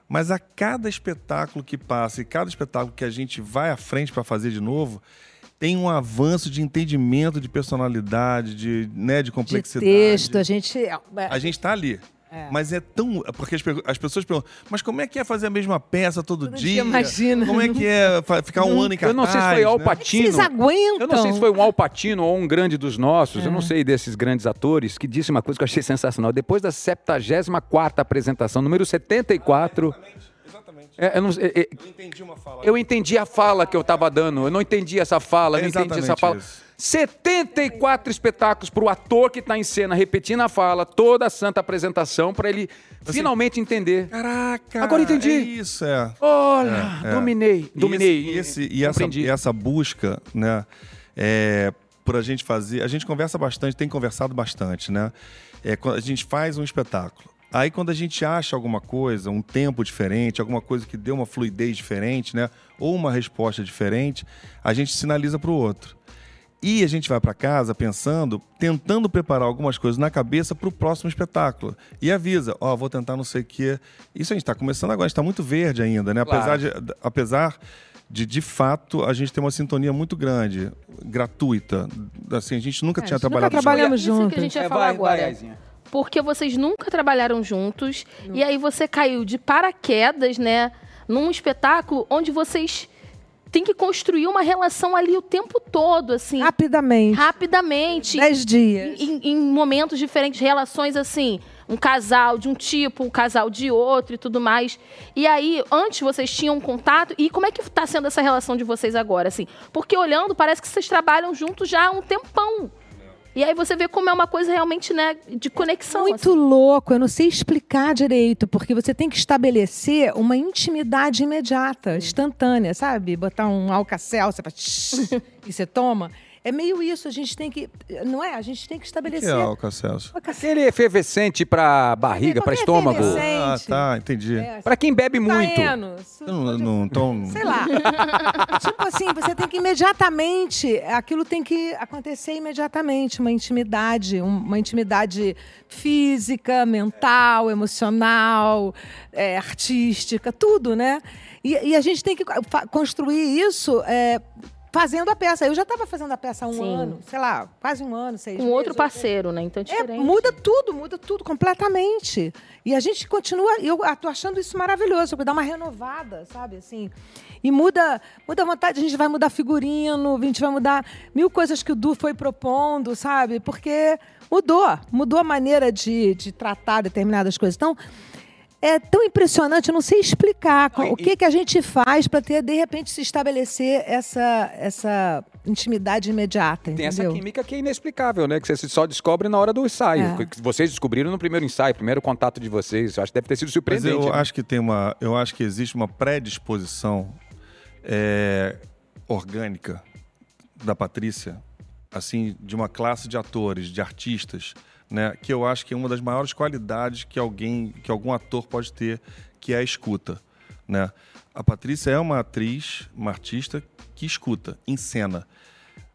mas a cada espetáculo que passa e cada espetáculo que a gente vai à frente para fazer de novo, tem um avanço de entendimento, de personalidade, de, né, de de complexidade. texto, a gente... é, A gente está ali. É. Mas é tão. Porque as, as pessoas perguntam, mas como é que é fazer a mesma peça todo, Todo dia? dia, imagina. Como é que é ficar um ano em Eu cartaz? não sei se foi Al né? Pacino. Vocês aguentam? Eu não sei se foi um Al Pacino ou um grande dos nossos, É. eu não sei desses grandes atores, que disse uma coisa que eu achei sensacional. Depois da 74 apresentação, número 74, Exatamente. é, eu, não- é, é, Eu entendi uma fala. eu entendi a fala que eu estava dando, eu não entendi essa fala, eu não entendi essa Exatamente fala. isso. 74 espetáculos para o ator que está em cena repetindo a fala, toda a santa apresentação, para ele finalmente entender. Caraca! Agora entendi. É isso, é. Olha, É, é. dominei, E dominei. esse- E, esse- e essa, e essa busca, né? É, por a gente fazer. A gente conversa bastante, tem conversado bastante, né? É, a gente faz um espetáculo. Aí quando a gente acha alguma coisa, um tempo diferente, alguma coisa que deu uma fluidez diferente, né? Ou uma resposta diferente, a gente sinaliza para o outro. E a gente vai para casa pensando, tentando preparar algumas coisas na cabeça para o próximo espetáculo. E avisa, ó, vou tentar não sei o quê. Isso a gente está começando agora, a gente está muito verde ainda, né? Claro. Apesar, de, apesar de, de fato, a gente ter uma sintonia muito grande, gratuita. Assim, a gente nunca É, tinha a gente nunca trabalhado junto. trabalhamos Isso que a juntos. gente ia É, falar vai, agora. vai. Porque vocês nunca trabalharam juntos. E aí você caiu de paraquedas, né? Num espetáculo onde vocês têm que construir uma relação ali o tempo todo, assim. Rapidamente. Rapidamente. Dez dias. Em, em momentos diferentes, relações assim, um casal de um tipo, um casal de outro e tudo mais. E aí, antes vocês tinham contato, e como é que está sendo essa relação de vocês agora, assim? Porque olhando, parece que vocês trabalham juntos já há um tempão. E aí você vê como é uma coisa realmente, né, de conexão. Muito assim. louco, eu não sei explicar direito, porque você tem que estabelecer uma intimidade imediata, instantânea, sabe? Botar um alcacel, você faz e você toma. É meio isso, a gente tem que. Não é? A gente tem que O que estabelecer. é álcool, Celso? Aquele efervescente para barriga, para Qualquer estômago. efervescente. Ah, tá, entendi. É, Para quem bebe muito. taeno, Eu não, não, então, Sei lá. tipo assim, você tem que imediatamente, aquilo tem que acontecer imediatamente, uma intimidade, um- uma intimidade física, mental, emocional, é, artística, tudo, né? E, e a gente tem que construir isso é, fazendo a peça. Eu já estava fazendo a peça há um Sim. ano, sei lá, quase um ano, seis Com meses, outro parceiro, né? Então é é, diferente. muda tudo, muda tudo completamente. E a gente continua, e eu estou achando isso maravilhoso, porque dá uma renovada, sabe, assim. E muda, muda a vontade, a gente vai mudar figurino, a gente vai mudar mil coisas que o Du foi propondo, sabe? Porque mudou, mudou a maneira de, de tratar determinadas coisas. Então, é tão impressionante, eu não sei explicar Não, e- o que, que a gente faz para ter, de repente, se estabelecer essa, essa intimidade imediata, Tem essa química que é inexplicável, né? Que você só descobre na hora do ensaio. É. Que vocês descobriram no primeiro ensaio, primeiro contato de vocês. Eu acho que deve ter sido Mas surpreendente. eu né? acho que tem uma. Eu acho que existe uma predisposição é, orgânica da Patrícia, assim, de uma classe de atores, de artistas, né? Que eu acho que é uma das maiores qualidades que alguém, que algum ator pode ter, que é a escuta, né? A Patrícia é uma atriz, uma artista que escuta, encena,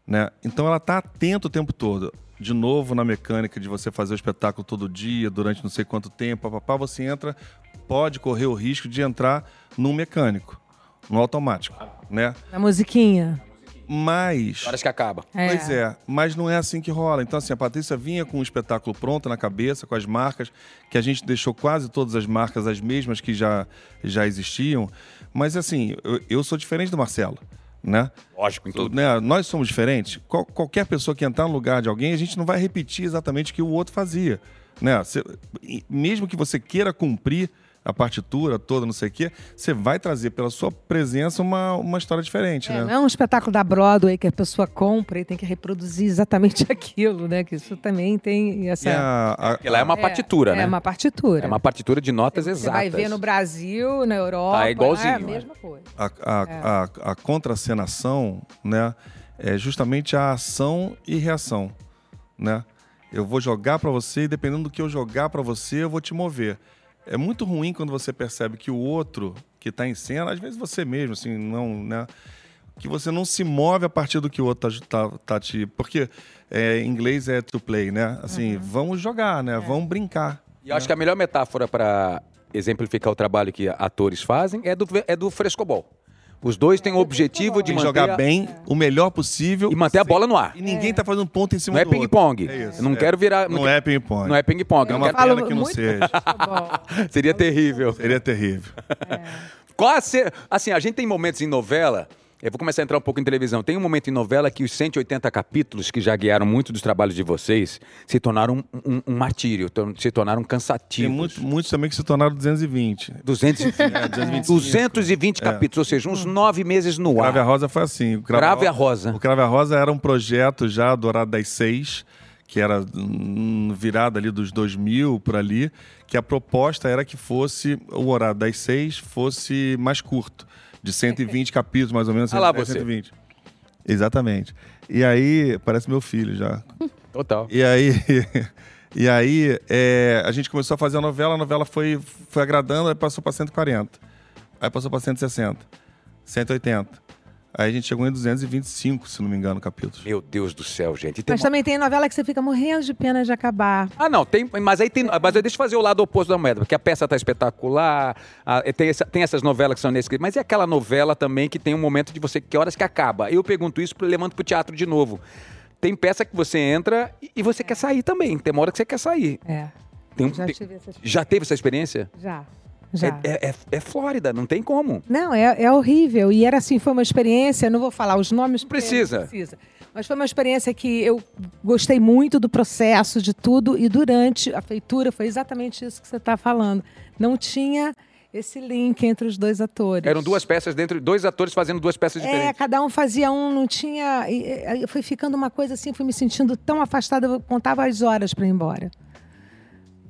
né? Então ela tá atenta o tempo todo. De novo na mecânica de você fazer o espetáculo todo dia, durante não sei quanto tempo, papapá, você entra, pode correr o risco de entrar num mecânico, no automático, né? Na musiquinha. Mas Horas que acaba. É. Pois é, mas não é assim que rola. Então, assim, a Patrícia vinha com um espetáculo pronto na cabeça, com as marcas, que a gente deixou quase todas as marcas as mesmas que já, já existiam. Mas, assim, eu, eu sou diferente do Marcelo, né? Lógico, em tudo. Né, Nós somos diferentes. Qual- qualquer pessoa que entrar no lugar de alguém, a gente não vai repetir exatamente o que o outro fazia. Né? Cê- mesmo que você queira cumprir a partitura toda, não sei o quê, você vai trazer pela sua presença uma, uma história diferente, É, né? não é um espetáculo da Broadway que a pessoa compra e tem que reproduzir exatamente aquilo, né? Que isso também tem essa. A- a- Porque lá é uma partitura, é, né? É uma partitura. É uma partitura de notas Você exatas. vai ver no Brasil, na Europa. É igualzinho, É a né? mesma coisa. a, a, a, a contracenação, né, é justamente a ação e reação, né? Eu vou jogar para você e dependendo do que eu jogar para você, eu vou te mover. É muito ruim quando você percebe que o outro que está em cena, às vezes você mesmo, assim, não, né? Que você não se move a partir do que o outro tá, tá, tá te. Porque é, em inglês é to play, né? Assim, vamos jogar, né? Vamos brincar. E eu acho que a melhor metáfora para exemplificar o trabalho que atores fazem é do, é do frescobol. Os dois têm o objetivo de manter jogar a- bem, o melhor possível. e manter a bola no ar. E ninguém tá fazendo ponto em cima Não é do outro. ping-pong. É isso, Eu não é. quero virar. Não quero- é ping-pong. Não é ping-pong. É não uma quero- pena que não seja. Seria terrível. Seria terrível. Qual a ce- Assim, a gente tem momentos em novela. Eu vou começar a entrar um pouco em televisão. Tem um momento em novela que os 180 capítulos que já guiaram muito dos trabalhos de vocês se tornaram um, um- um martírio, se tornaram cansativos. Tem muito- muitos também que se tornaram 220. 220, É, 225. 220 capítulos, ou seja, uns nove meses no Crave a ar. Rosa foi assim. O Crave a Rosa. O Crave a Rosa era um projeto já do Horário das Seis, que era hum, virada ali dos 2000 por ali, que a proposta era que fosse o Horário das Seis fosse mais curto, de 120 capítulos mais ou menos. Ah lá 110, você. 120. Exatamente. E aí, parece meu filho já. Total. E aí, e aí é, a gente começou a fazer a novela, a novela foi, foi agradando, aí passou para 140. Aí passou para 160, 180. Aí a gente chegou em 225, se não me engano, capítulos. Meu Deus do céu, gente. Tem Mas uma- também tem novela que você fica morrendo de pena de acabar. Ah, não, tem, mas aí tem. Mas deixa eu fazer o lado oposto da moeda, porque a peça tá espetacular, a- tem, essa- tem essas novelas que são nesse. Mas é aquela novela também que tem um momento de você. Que horas que acaba? Eu pergunto isso levando pro teatro de novo. Tem peça que você entra e, e você quer sair também. Tem uma hora que você quer sair. É. Tem um- Já tem- tive essa experiência. já teve essa experiência? Já. Já. É, é- é- é Flórida, não tem como. Não, é, é horrível. E era assim, foi uma experiência, não vou falar os nomes. porque Precisa. não precisa. Mas foi uma experiência que eu gostei muito do processo, de tudo. E durante a feitura foi exatamente isso que você está falando. Não tinha esse link entre os dois atores. Eram duas peças dentro, dois atores fazendo duas peças É, diferentes. cada um fazia um, não tinha. foi ficando uma coisa assim, fui me sentindo tão afastada, eu contava as horas para ir embora.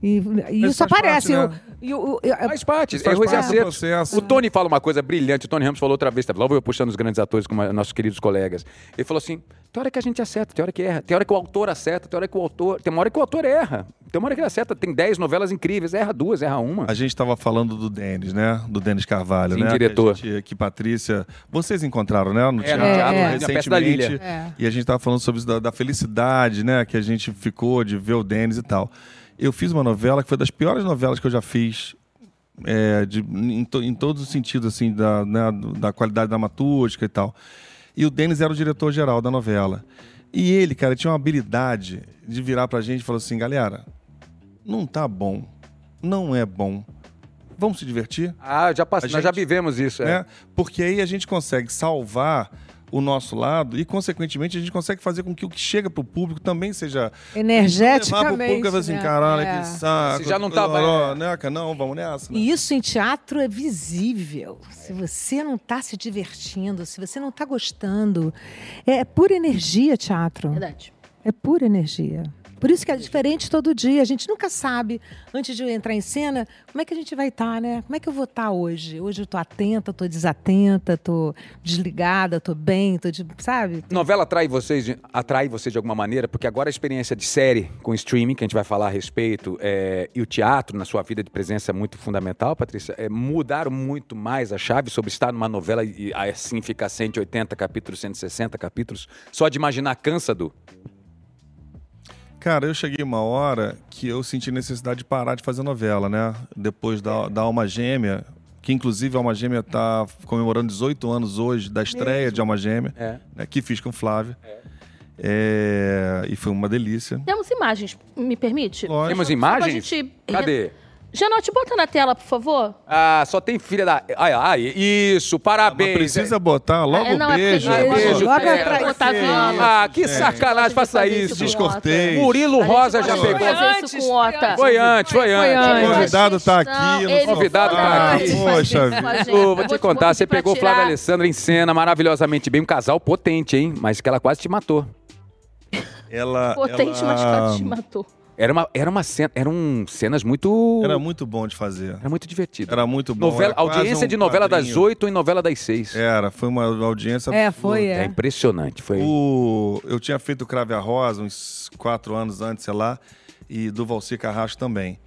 E, e isso faz aparece. parte, né? eu- eu- eu- Faz parte, Isso faz erros e parte do acertos. processo. O Tony fala uma coisa brilhante, o Tony Ramos falou outra vez, tá? lá vou eu puxando os grandes atores como nossos queridos colegas. Ele falou assim: tem hora que a gente acerta, tem hora que erra, tem hora que o autor acerta, tem hora que o autor. Tem uma hora que o autor erra. Tem uma hora que ele acerta, tem 10 novelas incríveis, erra duas, erra uma. A gente estava falando do Denis, né? Do Denis Carvalho, Sim, né? diretor. Que, a gente- que Patrícia. Vocês encontraram, né? No É, teatro, da recentemente. É. E a gente estava falando sobre isso da, da felicidade, né? Que a gente ficou de ver o Denis e tal. Eu fiz uma novela que foi das piores novelas que eu já fiz. é, de- em, to- em todos os sentidos, assim, da, né, da qualidade dramaturgica e tal. E o Denis era o diretor-geral da novela. E ele, cara, tinha uma habilidade de virar pra gente e falar assim, galera, não tá bom, não é bom. Vamos se divertir? Ah, já nós já vivemos isso. É. né? Porque aí a gente consegue salvar o nosso lado e, consequentemente, a gente consegue fazer com que o que chega pro público também seja... energeticamente. Levar público e falar assim, né? caralho, É. que saco. Se já não tava- ó, né, cara? Não, vamos nessa. né? E isso em teatro é visível. Se você não está se divertindo, se você não está gostando, é pura energia teatro. Verdade. É pura energia. Por isso que é diferente todo dia. A gente nunca sabe, antes de entrar em cena, como é que a gente vai estar, né? Como é que eu vou estar hoje? Hoje eu tô atenta, tô desatenta, tô desligada, tô bem, tô de, sabe? Novela atrai vocês, de- atrai você de alguma maneira, porque agora a experiência de série com streaming, que a gente vai falar a respeito, é, e o teatro na sua vida de presença é muito fundamental, Patrícia, é, mudaram muito mais a chave sobre estar numa novela e assim ficar 180 capítulos, 160 capítulos. Só de imaginar cansa do. Cara, eu cheguei uma hora que eu senti necessidade de parar de fazer novela, né? Depois da, da Alma Gêmea, que inclusive a Alma Gêmea está comemorando 18 anos hoje da estreia de Alma Gêmea, É. né? que fiz com o Flávio. É, E foi uma delícia. Temos imagens, me permite? Lógico. Temos pra imagens? gente- Cadê? Janote, bota na tela, por favor. Ah, só tem filha da. Ai, ai, isso, parabéns. Mas precisa botar logo É, não, é beijo. porque- Ah, beijo, Logo atrás. Ah, que sacanagem, faça isso. Descortei. Murilo Rosa já pegou. isso com o Ota. Foi antes, foi antes. antes. O convidado tá aqui, ele convidado foi tá antes aqui. Poxa vida. vou te contar, você pegou Flávia Alessandra em cena maravilhosamente bem, um casal potente, hein? Mas que ela quase te matou. Ela, Potente, ela- mas quase te matou. Era uma, era uma cena, eram cenas muito. Era muito bom de fazer. Era muito divertido. Era muito bom. Novela, era audiência um de novela das quadrinho. 8 em novela das 6. É, Era, foi uma audiência É, foi, é. impressionante. Foi. O, eu tinha feito o Crave a Rosa uns quatro anos antes, sei lá, e do Valci Carrasco também.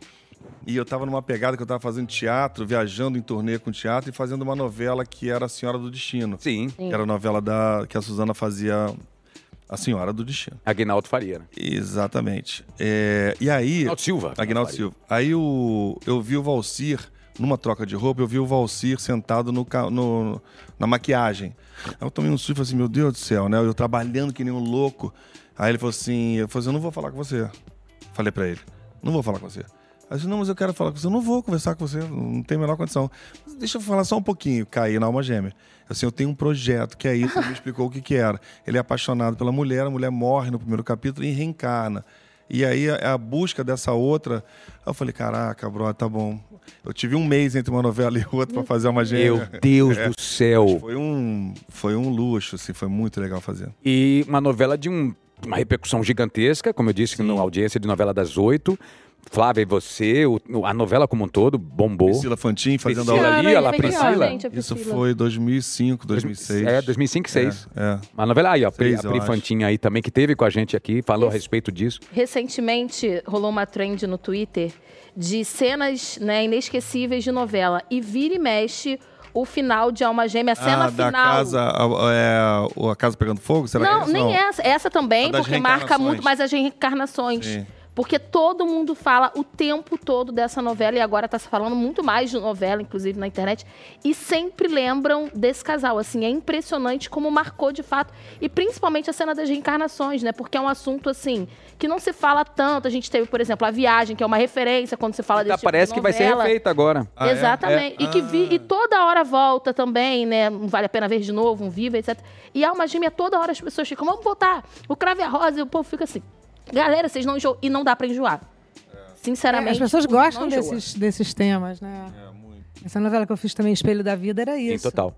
E eu tava numa pegada que eu tava fazendo teatro, viajando em turnê com teatro e fazendo uma novela que era A Senhora do Destino. Sim. Que era a novela da, que a Suzana fazia A Senhora do Destino. Aguinaldo Faria. né? Exatamente. É, e aí. Aguinaldo Silva. Aguinaldo Faria. Silva. Aí o, eu vi o Valcir numa troca de roupa, eu vi o Valcir sentado no, no- na maquiagem. Aí eu tomei um susto e falei assim, meu Deus do céu, né? Eu trabalhando que nem um louco. Aí ele falou assim, eu falei assim, eu não vou falar com você. Falei pra ele, não vou falar com você. Aí eu disse, não, mas eu quero falar com você. Eu não vou conversar com você, não tem a menor condição. Deixa eu falar só um pouquinho, caí na alma gêmea. Assim, eu tenho um projeto que é isso, ele me explicou o que que era. Ele é apaixonado pela mulher, a mulher morre no primeiro capítulo e reencarna. E aí a, a busca dessa outra, eu falei, caraca, bro, tá bom. Eu tive um mês entre uma novela e outra pra fazer uma gêmea. Meu Deus É. do céu. Foi um, foi um luxo, assim, foi muito legal fazer. E uma novela de um- uma repercussão gigantesca, como eu disse, na audiência de novela das oito. Flávia e você, o- a novela como um todo bombou. Priscila Fantin fazendo Priscila a ali, ó, Priscila. gente, a Isso Priscila. foi 2005, 2006. É, 2005 e 2006. É, é. Uma novela aí, ó, a Pri, Seis, a Pri acho. Fantinha aí também, que teve com a gente aqui, falou a respeito disso. Recentemente rolou uma trend no Twitter de cenas né, inesquecíveis de novela. E vira e mexe o final de Alma Gêmea, a cena ah, da final. casa, a, é, o- a casa pegando fogo? Será não, que é nem essa? essa. Essa também, A porque marca muito mais as reencarnações. Sim. Porque todo mundo fala o tempo todo dessa novela, e agora tá se falando muito mais de novela, inclusive na internet, e sempre lembram desse casal. Assim, é impressionante como marcou de fato. E principalmente a cena das reencarnações, né? Porque é um assunto, assim, que não se fala tanto. A gente teve, por exemplo, a viagem, que é uma referência quando se fala Tá, desse tipo parece de que vai ser refeita agora. Ah, é? Exatamente. É. E que vi, e toda hora volta também, né? Não vale a pena ver de novo, um viva, etc. E a alma gêmea, toda hora as pessoas ficam, vamos voltar. O cravo a rosa, e o povo fica assim. Galera, vocês não enjoam. E não dá pra enjoar. Sinceramente. As pessoas gostam desses, desses temas, né? Essa novela que eu fiz também, Espelho da Vida, era isso. total.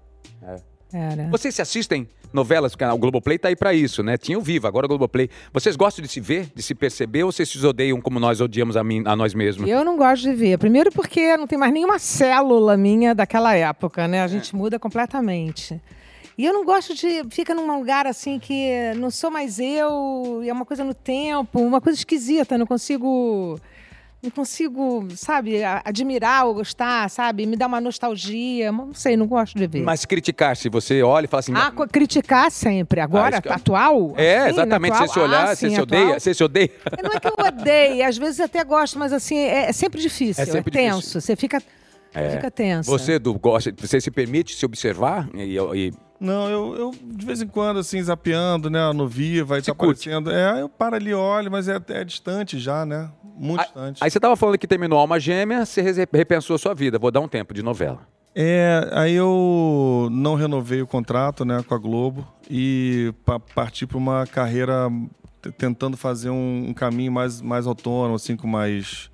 Era. Vocês se assistem novelas? Porque O Globoplay tá aí pra isso, né? Tinha o Viva, agora o Globoplay. Vocês gostam de se ver, de se perceber, ou vocês se odeiam como nós odiamos a, mim, a nós mesmos? Eu não gosto de ver. Primeiro porque não tem mais nenhuma célula minha daquela época, né? A gente muda completamente. E eu não gosto de. Fica num lugar assim que não sou mais eu, e é uma coisa no tempo, uma coisa esquisita, não consigo. Não consigo, sabe, admirar ou gostar, sabe? Me dá uma nostalgia. Não sei, não gosto de ver. Mas criticar, se você olha e fala assim... Ah, criticar sempre. Agora, Ah, isso atual? é, assim, exatamente. atual? Você se olhar, Ah, você sim, se atual. odeia, você se odeia. Não é que eu odeio, às vezes até gosto, mas assim, é, é sempre difícil, É é, sempre tenso. difícil. Você fica, fica tenso. Você do, gosta, você se permite se observar e, e- Não, eu, eu de vez em quando, assim, zapeando, né, no Viva, aí Se tá aparecendo. É, eu paro ali, olho, mas é, é distante já, né? Muito Aí, distante. aí você tava falando que terminou Alma Gêmea, você repensou a sua vida. Vou dar um tempo de novela. É, aí eu não renovei o contrato, né, com a Globo e pa parti para uma carreira tentando fazer um, um caminho mais, mais autônomo, assim, com mais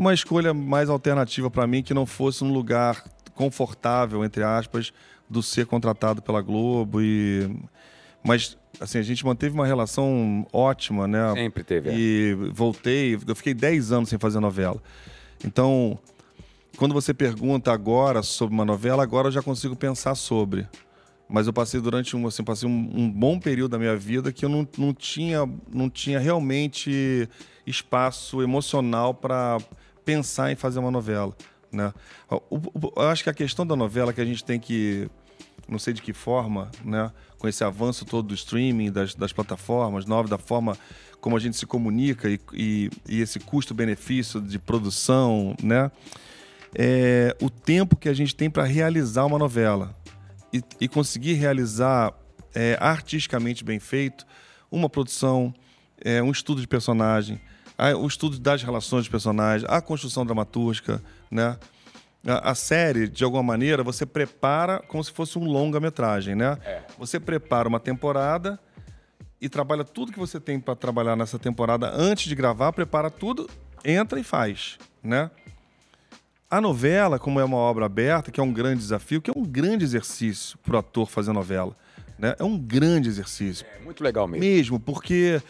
uma escolha mais alternativa para mim que não fosse um lugar confortável, entre aspas, do ser contratado pela Globo e mas assim, a gente manteve uma relação ótima, né? Sempre teve. é. E voltei, eu fiquei 10 anos sem fazer novela. Então, quando você pergunta agora sobre uma novela, agora eu já consigo pensar sobre. Mas eu passei durante um, assim, passei um, um bom período da minha vida que eu não, não, tinha, não tinha realmente espaço emocional para pensar em fazer uma novela. Né? Eu acho que a questão da novela que a gente tem que, não sei de que forma, né? com esse avanço todo do streaming, das, das plataformas novas, da forma como a gente se comunica e, e, e esse custo-benefício de produção, né? é, o tempo que a gente tem para realizar uma novela e, e conseguir realizar é, artisticamente bem feito uma produção, é, um estudo de personagem, a- o estudo das relações de personagens, a construção dramatúrgica, né? A, a série, de alguma maneira, você prepara como se fosse um longa-metragem, né? Você prepara uma temporada e trabalha tudo que você tem para trabalhar nessa temporada antes de gravar, prepara tudo, entra e faz, né? A novela, como é uma obra aberta, que é um grande desafio, que é um grande exercício para o ator fazer novela, né? É um grande exercício. É muito legal mesmo. Mesmo, porque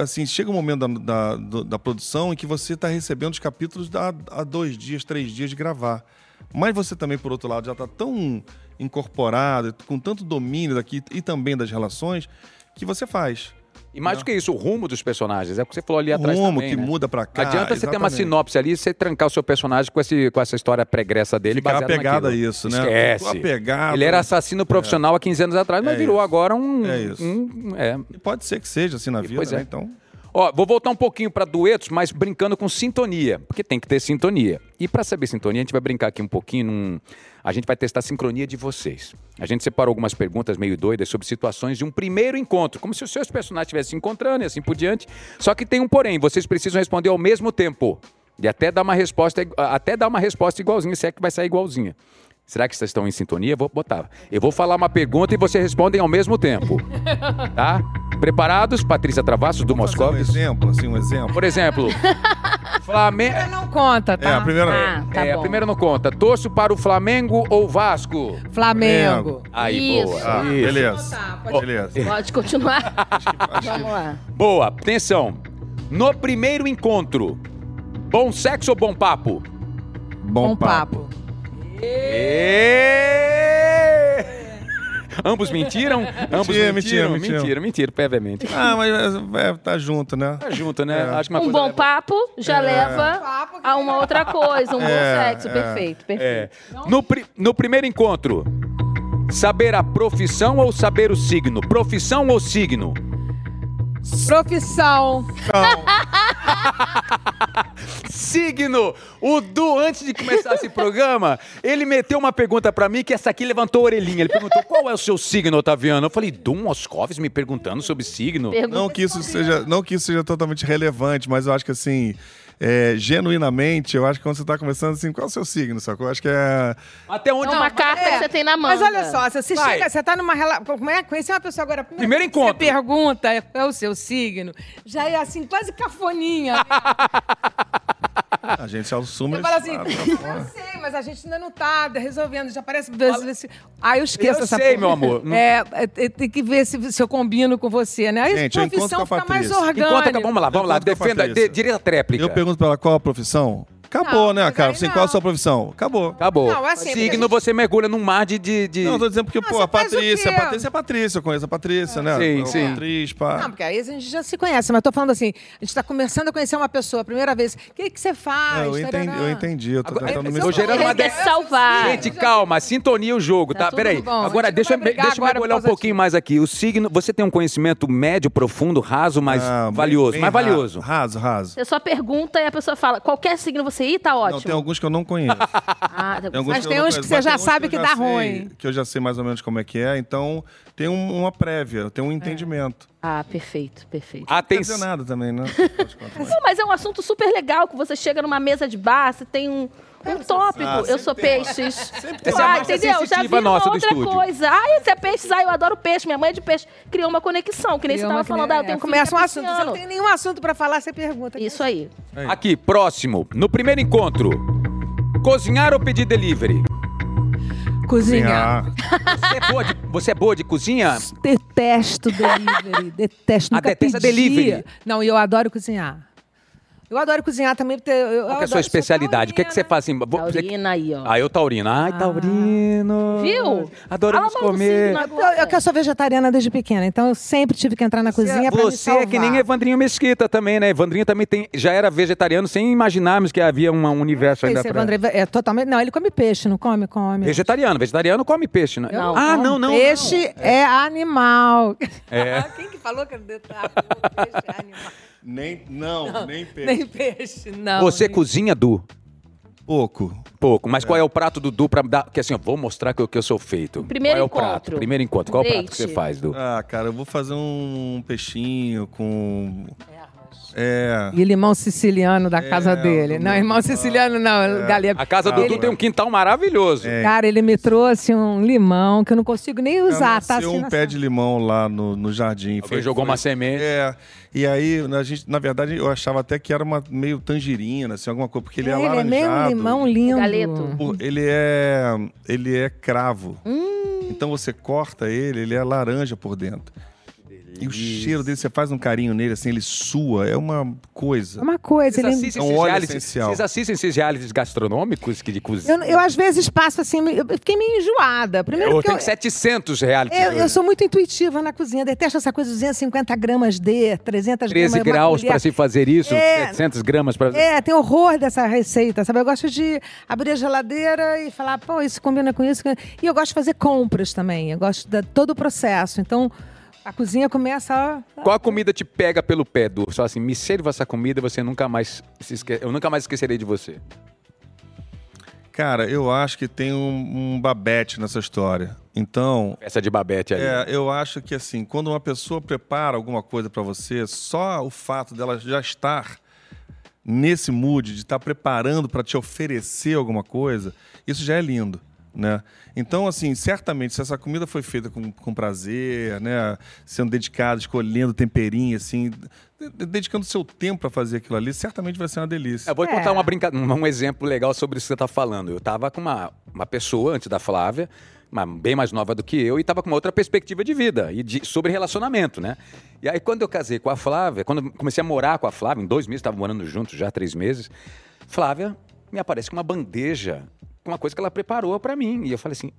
assim, chega um momento da, da, da produção em que você está recebendo os capítulos há dois dias, três dias de gravar. Mas você também, por outro lado, já está tão incorporado, com tanto domínio daqui e também das relações, que você faz. E mais do que isso, o rumo dos personagens. É o que você falou ali O atrás rumo também, que né? muda para cá. Não adianta você ter uma exatamente. sinopse ali e você trancar o seu personagem com, esse, com essa história pregressa dele Ficar apegado a isso, né? Esquece. Apegado. Ele era assassino profissional há 15 anos atrás, mas É virou isso. agora um... É isso. um- é. E pode ser que seja assim na vida, pois né? é. Então, Ó, vou voltar um pouquinho para duetos, mas brincando com sintonia, porque tem que ter sintonia. E para saber sintonia, a gente vai brincar aqui um pouquinho. Num... A gente vai testar a sincronia de vocês. A gente separou algumas perguntas meio doidas sobre situações de um primeiro encontro, como se os seus personagens estivessem se encontrando e assim por diante. Só que tem um porém, vocês precisam responder ao mesmo tempo. E até dar uma resposta, até dar uma resposta igualzinha, se é que vai sair igualzinha. Será que vocês estão em sintonia? Vou botar. Eu vou falar uma pergunta e vocês respondem ao mesmo tempo. Tá? Preparados? Patrícia Travassos, do Moscou. Um exemplo, assim, um exemplo. Por exemplo, Flamengo. Não conta, tá? É, a primeira. Ah, tá é, a primeira não conta. Torço para o Flamengo ou Vasco? Flamengo. Aí, Isso. boa. Ah, Isso. beleza. Tá, pode- Beleza. Pode continuar. Vamos lá. Boa, atenção. No primeiro encontro, bom sexo ou bom papo? Bom, Bom papo. papo. Ambos mentiram? Ambos Mentira, mentiram? mentira, Mentira, mentira, previamente. Ah, mas é, é, tá junto, né? Tá junto, né? É. Acho que uma Um coisa bom leva- papo já leva a uma outra coisa, um bom É, sexo. é. Perfeito, perfeito. É. No, no primeiro encontro, saber a profissão ou saber o signo? Profissão ou signo? Profissão. Signo! O Du, antes de começar esse programa, ele meteu uma pergunta pra mim que essa aqui levantou a orelhinha. Ele perguntou: qual é o seu signo, Otaviano? Eu falei: Du Moscovis me perguntando sobre signo. Pergunta Não que isso seja, não que isso seja totalmente relevante, mas eu acho que assim, é, genuinamente, eu acho que quando você tá conversando assim, qual é o seu signo, sacou? Eu acho que é. Até onde. É uma carta que você tem na mão. Mas olha só, se você Vai. chega, você tá numa relação. Como é? Conhecer uma pessoa agora. Primeiro Você encontro. pergunta qual é o seu signo. Já é assim, quase cafoninha. A gente se assume. Você fala assim, tá eu sei, mas a gente ainda não tá resolvendo. Já parece. Ah, eu esqueço Eu essa sei, porra. meu amor. É, é, é, tem que ver se, se eu combino com você, né? Aí Gente, eu encontro profissão a fica mais orgânica. Encontra, vamos lá, vamos lá. A Defenda, de, direita a tréplica. Eu pergunto pra ela qual a profissão. Acabou, Não, né, mas cara? aí Assim, qual a sua profissão? Acabou. Acabou. Não, assim, porque a signo, gente- você mergulha num mar de. de, de- Não, eu tô dizendo porque, Não, pô, você a faz o Patrícia, quê? a Patrícia é a Patrícia, eu conheço a Patrícia, né? Sim, sim. Atriz, pá. Não, porque aí a gente já se conhece, mas tô falando assim, a gente tá começando a conhecer uma pessoa, a primeira vez. O que, que você faz? Não, eu entendi, Tarará. eu entendi. Eu tô Agora- tentando me Tô gerando uma Ele quer de- salvar. Gente, calma, sintonia o jogo, Tá tá? tudo Peraí. bom, a Agora, gente deixa, não vai brigar deixa eu agora mergulhar um causa pouquinho mais aqui. O signo, você tem um conhecimento médio, profundo, raso, mas Ah, bem- valioso. bem mais ra- valioso. Raso, raso. Você só pergunta e a pessoa fala, qualquer signo você ir, tá ótimo. Não, tem alguns que eu não conheço. Ah, Tem alguns Mas tem não uns que você já sabe que já dá sei- ruim. Que eu já sei mais ou menos como é que é, então tem um- uma prévia, tem um entendimento. Ah, perfeito, perfeito. Não Atenção. dizer nada também, né? Não, mas é um assunto super legal que você chega numa mesa de bar, você tem um, um tópico. Ah, eu sou uma- peixes. tem uma ah, entendeu? Já vi uma outra estúdio. coisa. Ah, você é peixes, ah, eu adoro peixe. Minha mãe é de peixe. Criou uma conexão, que nem Criou você estava falando. Ah, eu tenho é, um filho Começa que um é assunto. Você não tem nenhum assunto pra falar, você pergunta. Isso aí. Aqui, próximo. No primeiro encontro, cozinhar ou pedir delivery? Cozinhar. Você é boa de, você é boa de cozinha? Detesto delivery. Detesto. Ah, Nunca detesta pedi. delivery. Não, e eu adoro cozinhar. Eu adoro cozinhar também. Porque eu, eu Qual que é a sua especialidade? O que, é que você taurina. faz assim? vou- Taurina aí, ó. Ah, eu taurino. Ai, taurino. Viu? Adoramos Fala comer. signo Eu, eu, que eu sou vegetariana desde pequena, então eu sempre tive que entrar na cozinha pra me Você é que nem. Evandrinho Mesquita também, né? Evandrinho também tem, já era vegetariano sem imaginarmos que havia um universo ainda Esse pra... Evandro é totalmente. Não, ele come peixe, não come? Come. Vegetariano. Vegetariano come peixe, né? Não. ah, não, não. Peixe é animal. É. Quem que falou que era detalhe? Peixe é animal. Nem, não, nem peixe. Nem peixe, não. Você nem- cozinha, Du? Pouco. Pouco. Mas qual é o prato do Du pra dar... Que assim, ó, vou mostrar que eu, que eu sou feito. Primeiro qual é o encontro. prato? Primeiro encontro. Qual é o prato que você Leite. faz, Du? Ah, cara, eu vou fazer um peixinho com. É. E limão siciliano da casa É, dele. do Não, irmão siciliano não, galinha. A casa do Ah, Du é. tem um quintal maravilhoso. É. Cara, ele me trouxe um limão que eu não consigo nem usar, tá assim. um pé de limão lá no, no jardim. Alguém jogou uma semente. É. E aí, a gente, na verdade, eu achava até que era uma meio tangerina, assim, alguma coisa, porque ele é, É, ele é meio alaranjado. limão lindo. Galeto. Ele é, ele é cravo. Hum. Então você corta ele, ele é laranja por dentro. E o cheiro dele, você faz um carinho nele, assim, ele sua, é uma coisa. É uma coisa, Vocês ele... assistem, É um esses essencial. vocês assistem esses realities gastronômicos que de cozinha? Eu, eu, às vezes passo assim, eu fiquei meio enjoada. Primeiro Eu tenho eu, 700 realities. eu, eu sou muito intuitiva na cozinha. Detesto essa coisa de 250 gramas de, 300 13 gramas. uma graus colher. para se fazer isso, É. 700 gramas para... É, tem horror dessa receita, sabe? Eu gosto de abrir a geladeira e falar, pô, isso combina com isso. E eu gosto de fazer compras também. Eu gosto de todo o processo. Então, A cozinha começa. Qual a comida te pega pelo pé, Du? Só assim, me sirva essa comida, você nunca mais se esque... eu nunca mais esquecerei de você. Cara, eu acho que tem um, um babete nessa história. Então, Essa de Babette ali. É, eu acho que assim, quando uma pessoa prepara alguma coisa pra você, só o fato dela já estar nesse mood de estar preparando pra te oferecer alguma coisa, isso já é lindo. Né? Então, assim, certamente, se essa comida foi feita com, com prazer, né? sendo dedicada, escolhendo temperinho, assim, de- dedicando seu tempo para fazer aquilo ali, certamente vai ser uma delícia. Eu vou É. contar uma brinca... um exemplo legal sobre isso que você está falando. Eu estava com uma, uma pessoa antes da Flávia, uma, bem mais nova do que eu, e estava com uma outra perspectiva de vida e de- sobre relacionamento, né? E aí, quando eu casei com a Flávia, quando comecei a morar com a Flávia, em dois meses, estava morando juntos já, três meses, Flávia me aparece com uma bandeja com uma coisa que ela preparou para mim. E eu falei assim.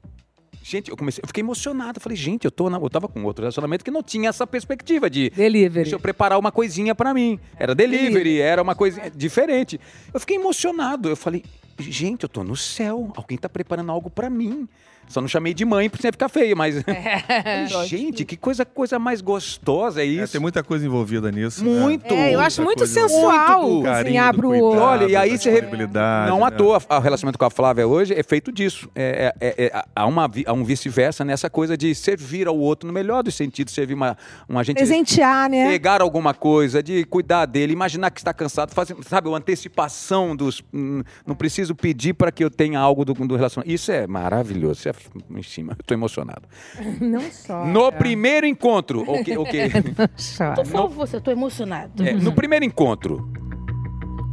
Gente, eu comecei, eu fiquei emocionado. Eu falei, gente, eu, tô na, eu tava com outro relacionamento que não tinha essa perspectiva de Delivery. Deixa eu preparar uma coisinha pra mim. Era delivery, era uma coisa diferente. Eu fiquei emocionado. Eu falei, gente, eu tô no céu. Alguém tá preparando algo pra mim. Só não chamei de mãe porque você ia ficar feio, mas. Falei, gente, que coisa, coisa mais gostosa é É, isso. tem muita coisa envolvida nisso. né? Muito. É, eu acho muito sensual Muito carinho, do pro cuidado. outro. Olha, e aí você. Não à né? toa, o relacionamento com a Flávia hoje é feito disso. É, é- é- é- há, uma, há um vice-versa nessa coisa de servir ao outro, no melhor dos sentidos, servir uma, uma gente. Presentear, né? pegar alguma coisa, de cuidar dele, imaginar que está cansado, fazer, sabe, uma antecipação dos. hum, não preciso pedir para que eu tenha algo do, do relacionamento. Isso é maravilhoso. Isso é em cima. Eu estou emocionado. Não só. No primeiro encontro. Ok, ok. Tô falando você, tô emocionado. É, no primeiro encontro,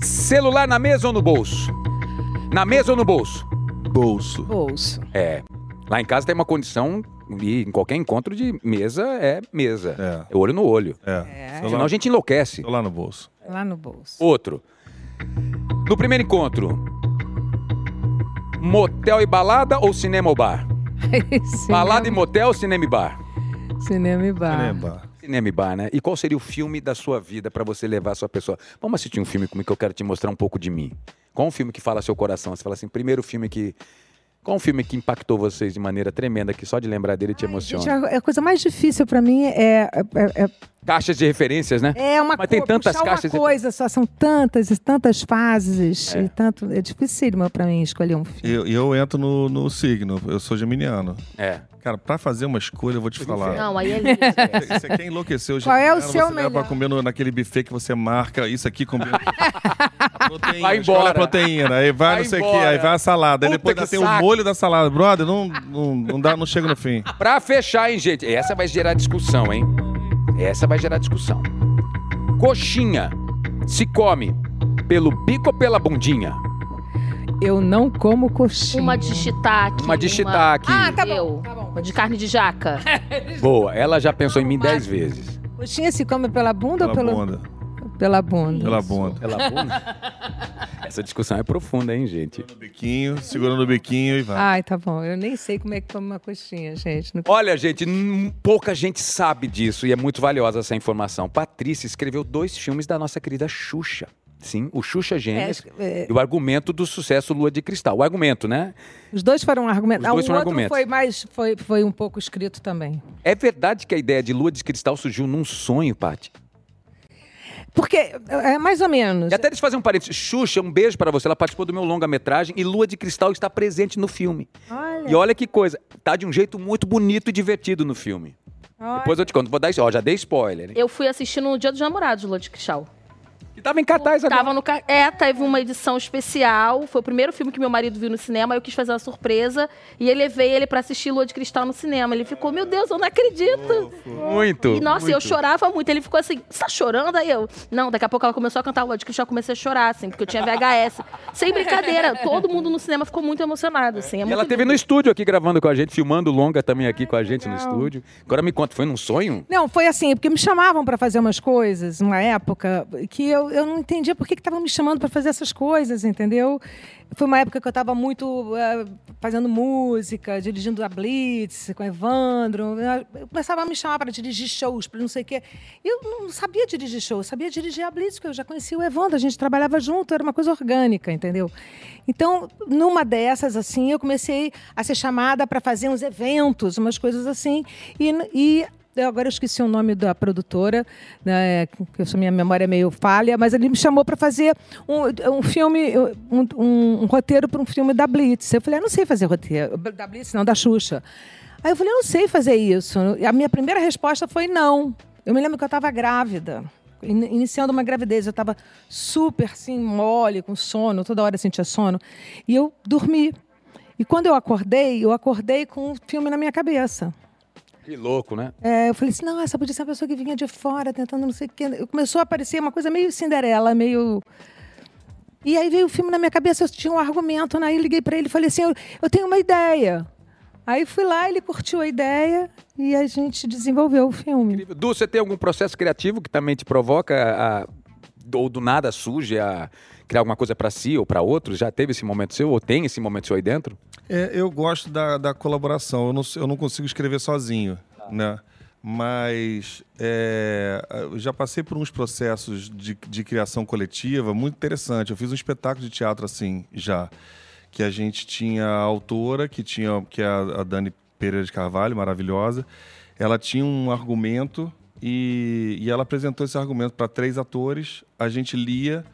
celular na mesa ou no bolso? Na mesa ou no bolso? Bolso. Bolso. É. Lá em casa tem uma condição, e em qualquer encontro de mesa é mesa. É. olho no olho. É. Senão a gente enlouquece. Tô lá no bolso. Lá no bolso. Outro. No primeiro encontro, motel e balada ou cinema ou bar? Balada e motel, cinema e bar? Cinema e bar. Caramba. Cinema e bar, né? E qual seria o filme da sua vida pra você levar a sua pessoa? Vamos assistir um filme comigo que eu quero te mostrar um pouco de mim. Qual um filme que fala seu coração? Você fala assim, primeiro filme que... Qual um filme que impactou vocês de maneira tremenda, que só de lembrar dele te emociona? Gente, a, a coisa mais difícil pra mim é, é, é, Caixas de referências, né? é uma Mas tem tantas caixas de- uma coisa só, são tantas e tantas fases. É. E tanto, é dificílimo pra mim escolher um filme. E eu, eu entro no, no signo. Eu sou geminiano. É. Cara, pra fazer uma escolha, eu vou te falar. Não, aí é lindo. Você quer enlouquecer o Qual é o seu você melhor? pra comer no- naquele buffet que você marca, isso aqui combina. proteína, Vai embora. a proteína, aí vai, Vai não sei o que, embora. aí vai a salada, aí Puta depois que ainda tem o saco. molho da salada. Brother, não, não, não, dá, não chega no fim. Pra fechar, hein, gente? Essa vai gerar discussão, hein? Essa vai gerar discussão. Coxinha se come pelo bico ou pela bundinha? Eu não como coxinha. Uma de shiitake. Uma de shiitake. Ah, tá bom, Eu. tá bom. Uma de carne de jaca. Boa, ela já pensou em mim dez vezes. Coxinha se come pela bunda Pela ou pelo... bunda. Pela bunda. Pela bunda. Pela bunda? Essa discussão é profunda, hein, gente? No biquinho, segurando o biquinho e vai. Ai, tá bom. Eu nem sei como é que come uma coxinha, gente. Não- Olha, gente, pouca gente sabe disso e é muito valiosa essa informação. Patrícia escreveu dois filmes da nossa querida Xuxa. Sim, o Xuxa Gêmeos É, é, e o argumento do sucesso Lua de Cristal. O argumento, né? Os dois foram argumentos. Os dois o foram argumentos. foi mais foi, foi um pouco escrito também. É verdade que a ideia de Lua de Cristal surgiu num sonho, Paty? Porque é mais ou menos. E até deixa eu fazer um parênteses. Xuxa, um beijo para você. Ela participou do meu longa-metragem e Lua de Cristal está presente no filme. Olha, E olha que coisa, tá de um jeito muito bonito e divertido no filme. olha. Depois eu te conto, vou dar, ó, já dei spoiler. Hein? Eu fui assistir no Dia dos Namorados, Lua de Cristal. E tava em cartaz agora. Tava no ca- É, teve uma edição especial. Foi o primeiro filme que meu marido viu no cinema. Eu quis fazer uma surpresa. E eu levei ele pra assistir Lua de Cristal no cinema. Ele ficou, meu Deus, eu não acredito. Muito. E nossa, eu muito. chorava muito. Ele ficou assim, você tá chorando? Aí eu. Não, daqui a pouco ela começou a cantar Lua de Cristal. Eu comecei a chorar, assim, porque eu tinha VHS. Sem brincadeira. Todo mundo no cinema ficou muito emocionado, assim. É E muito ela teve lindo. no estúdio aqui gravando com a gente, filmando longa também aqui com a gente no estúdio. Agora me conta, foi num sonho? Não, foi assim, porque me chamavam para fazer umas coisas, uma época, que eu, eu não entendia por que estavam me chamando para fazer essas coisas, entendeu? Foi uma época que eu estava muito eh, fazendo música, dirigindo a Blitz com Evandro. Eu começava a me chamar para dirigir shows, para não sei o quê. Eu não sabia dirigir shows, sabia dirigir a Blitz, porque eu já conhecia o Evandro, a gente trabalhava junto, era uma coisa orgânica, entendeu? Então, numa dessas, assim, eu comecei a ser chamada para fazer uns eventos, umas coisas assim. E, e eu agora eu esqueci o nome da produtora, né, que a minha memória é meio falha, mas ele me chamou para fazer um, um filme, um, um, um roteiro para um filme da Blitz. Eu falei, eu não sei fazer roteiro. Da Blitz, não, da Xuxa. Aí eu falei, eu não sei fazer isso. E a minha primeira resposta foi não. Eu me lembro que eu estava grávida iniciando uma gravidez. Eu estava super assim, mole, com sono, toda hora sentia sono. E eu dormi. E quando eu acordei, eu acordei com um filme na minha cabeça. Que louco, né? É, eu falei assim, não, essa podia ser uma pessoa que vinha de fora, tentando não sei o quê. Começou a aparecer uma coisa meio Cinderela, meio... E aí veio o filme na minha cabeça, eu tinha um argumento, né? aí liguei para ele e falei assim, eu, eu tenho uma ideia. Aí fui lá, ele curtiu a ideia e a gente desenvolveu o filme. Du, você tem algum processo criativo que também te provoca a, ou do nada surge a criar alguma coisa para si ou para outros? Já teve esse momento seu ou tem esse momento seu aí dentro? É, eu gosto da, da colaboração. Eu não, eu não consigo escrever sozinho, ah. né? Mas é, eu já passei por uns processos de, de criação coletiva muito interessante. Eu fiz um espetáculo de teatro assim já que a gente tinha a autora, que, tinha, que é a Dani Pereira de Carvalho, maravilhosa. Ela tinha um argumento e, e ela apresentou esse argumento para três atores. A gente lia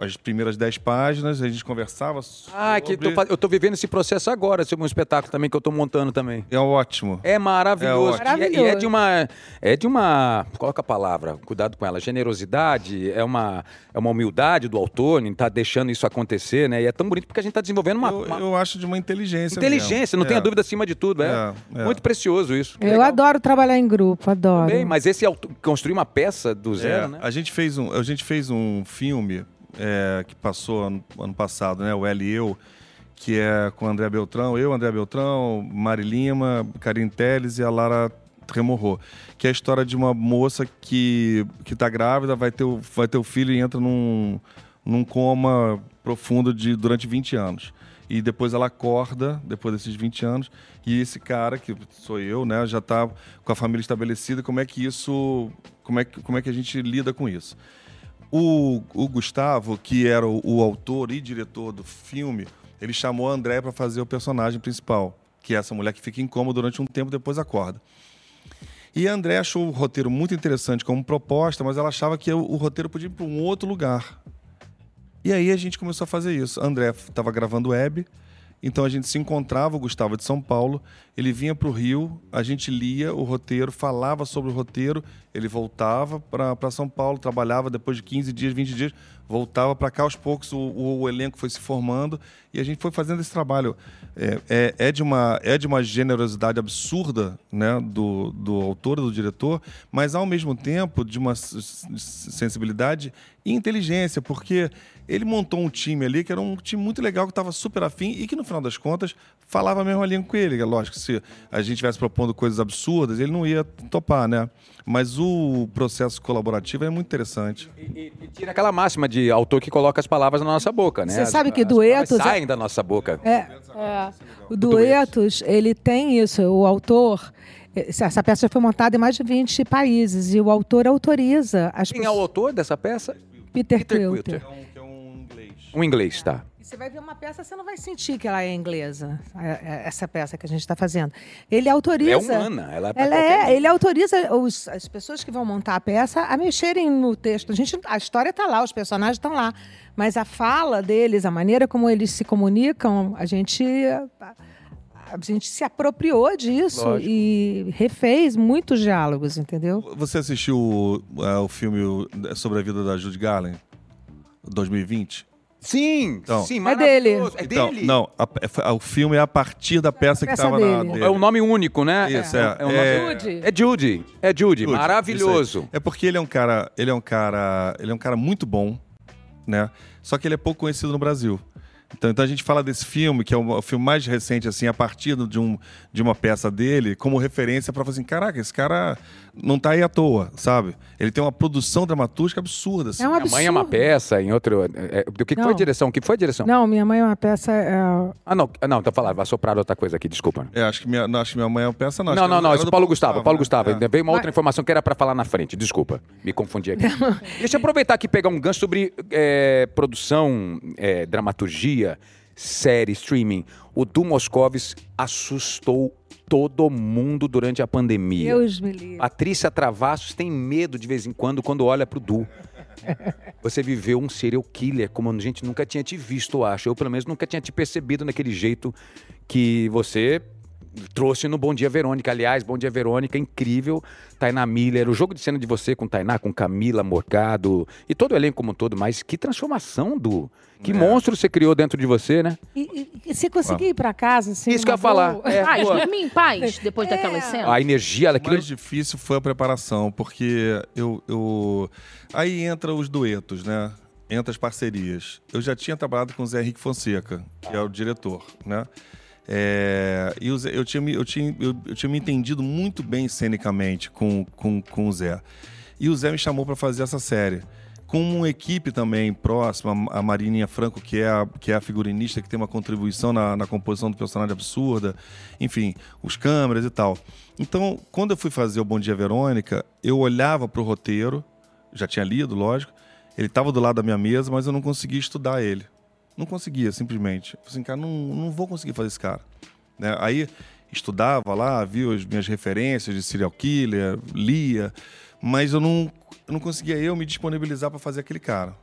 as primeiras dez páginas, a gente conversava sobre... Ah, que tô, eu estou vivendo esse processo agora, sobre um espetáculo também que eu estou montando também. É ótimo. É maravilhoso. É maravilhoso. E, é, e, é, de uma... É de uma... Coloca a palavra, cuidado com ela. Generosidade, é uma, é uma humildade do autor em estar tá deixando isso acontecer, né? E é tão bonito porque a gente está desenvolvendo uma, eu, uma... Eu, acho de uma inteligência Inteligência, mesmo. não é. tenha dúvida acima de tudo. É, é, é. muito precioso isso. Eu Legal. adoro trabalhar em grupo, adoro. Também, mas esse construir uma peça do zero, é, né? A gente fez um, a gente fez um filme é, que passou ano, ano, passado, né? O L e Eu, que é com André Beltrão, eu, André Beltrão, Mari Lima, Karine Teles e a Lara Tremorro, que é a história de uma moça que que está grávida, vai ter, o, vai ter o filho e entra num, num coma profundo de durante 20 anos. E depois ela acorda, depois desses 20 anos, e esse cara, que sou eu, né, já está com a família estabelecida, como é que isso, como é que, como é que a gente lida com isso? O, o Gustavo, que era o, o, autor e diretor do filme, ele chamou a André para fazer o personagem principal, que é essa mulher que fica em coma durante um tempo depois acorda. E a André achou o roteiro muito interessante como proposta, mas ela achava que o, o roteiro podia ir para um outro lugar. E aí a gente começou a fazer isso. A André estava gravando web, então a gente se encontrava, o Gustavo de São Paulo, ele vinha para o Rio, a gente lia o roteiro, falava sobre o roteiro, ele voltava para São Paulo, trabalhava depois de 15 dias, 20 dias, voltava para cá aos poucos, o, o, o, elenco foi se formando e a gente foi fazendo esse trabalho. É, é, é, de, uma, é de uma generosidade absurda né, do, do autor, do diretor, mas ao mesmo tempo de uma sensibilidade e inteligência, porque ele montou um time ali que era um time muito legal, que estava super afim e que no final das contas falava a mesma língua com ele. É lógico, se a gente estivesse propondo coisas absurdas, ele não ia topar, né? Mas o processo colaborativo é muito interessante. E, e, e tira aquela máxima de autor que coloca as palavras na nossa boca, né? Você sabe as, que duetos saem da nossa boca. É, é. O duetos, ele tem isso. O autor essa peça foi montada em mais de 20 países e o autor autoriza as Quem é o autor dessa peça? Peter, Peter Quilter. Quilter. É um, é um inglês. Um inglês, tá. Você vai ver uma peça, você não vai sentir que ela é inglesa, essa peça que a gente está fazendo. Ele autoriza. É humana, ela, é ela é. Ele autoriza os, as pessoas que vão montar a peça a mexerem no texto. A, gente, a história está lá, os personagens estão lá, mas a fala deles, a maneira como eles se comunicam, a gente a gente se apropriou disso Lógico. e refez muitos diálogos, entendeu? Você assistiu uh, o filme sobre a vida da Judy Garland, 2020? Sim, então, sim, é dele. É então, dele. Não, a, a, é, o filme é a partir da peça, peça que estava na dele. É um nome único, né? Isso, é. É, é, um é, Judy. é Judy. É Judy, Judy maravilhoso. É porque ele é um cara, ele é um cara, ele é um cara muito bom, né? Só que ele é pouco conhecido no Brasil. Então, então, a gente fala desse filme, que é o, filme mais recente, assim, a partir de, um, de uma peça dele, como referência para falar assim, caraca, esse cara não está aí à toa, sabe? Ele tem uma produção dramatúrgica absurda. Assim. É um absurdo. Minha mãe é uma peça, em outro... É, é do que, que foi a direção? O que foi a direção? Não, Minha Mãe é uma peça... É... Ah, não, não, então falar, vai soprar outra coisa aqui, desculpa. É, acho que minha, não, acho que Minha Mãe é uma peça, não. Não, não, não, isso é Paulo Gustavo, Paulo Gustavo. Né? Veio uma outra informação que era para falar na frente, desculpa, me confundi aqui. Deixa eu aproveitar aqui e pegar um gancho sobre é, produção, é, dramaturgia, série, streaming. O Du Moscovis assustou todo mundo durante a pandemia. Deus me livre. Patrícia Travassos tem medo de vez em quando quando olha pro Du. Você viveu um serial killer como a gente nunca tinha te visto, eu acho. Eu, pelo menos, nunca tinha te percebido naquele jeito que você trouxe no Bom Dia Verônica. Aliás, Bom Dia Verônica, incrível. Tainá Miller, o jogo de cena de você com Tainá, com Camila Morgado e todo o elenco como um todo. Mas que transformação, Du. Que É. monstro você criou dentro de você, né? E, e- se conseguir ir pra casa, assim. Isso que eu ia falar. É, Paz, pô, dormir em paz depois É. daquelas cenas. a energia O daquilo. mais difícil foi a preparação, porque eu, eu. Aí entra os duetos, né? Entra as parcerias. Eu já tinha trabalhado com o Zé Henrique Fonseca, que é o diretor, né? É, e Zé- eu, tinha, eu, tinha, eu, eu tinha me entendido muito bem cenicamente com, com, com o Zé. E o Zé me chamou para fazer essa série. Com uma equipe também próxima, a Marininha Franco, que é a, que é a figurinista que tem uma contribuição na, na composição do personagem absurda, enfim, os câmeras e tal. Então, quando eu fui fazer o Bom Dia Verônica, eu olhava para o roteiro, já tinha lido, lógico, ele estava do lado da minha mesa, mas eu não conseguia estudar ele. Não conseguia, simplesmente. Falei assim, cara, não, não vou conseguir fazer esse cara. Né? Aí estudava lá, via as minhas referências de serial killer, lia, mas eu não, eu não conseguia eu me disponibilizar para fazer aquele cara.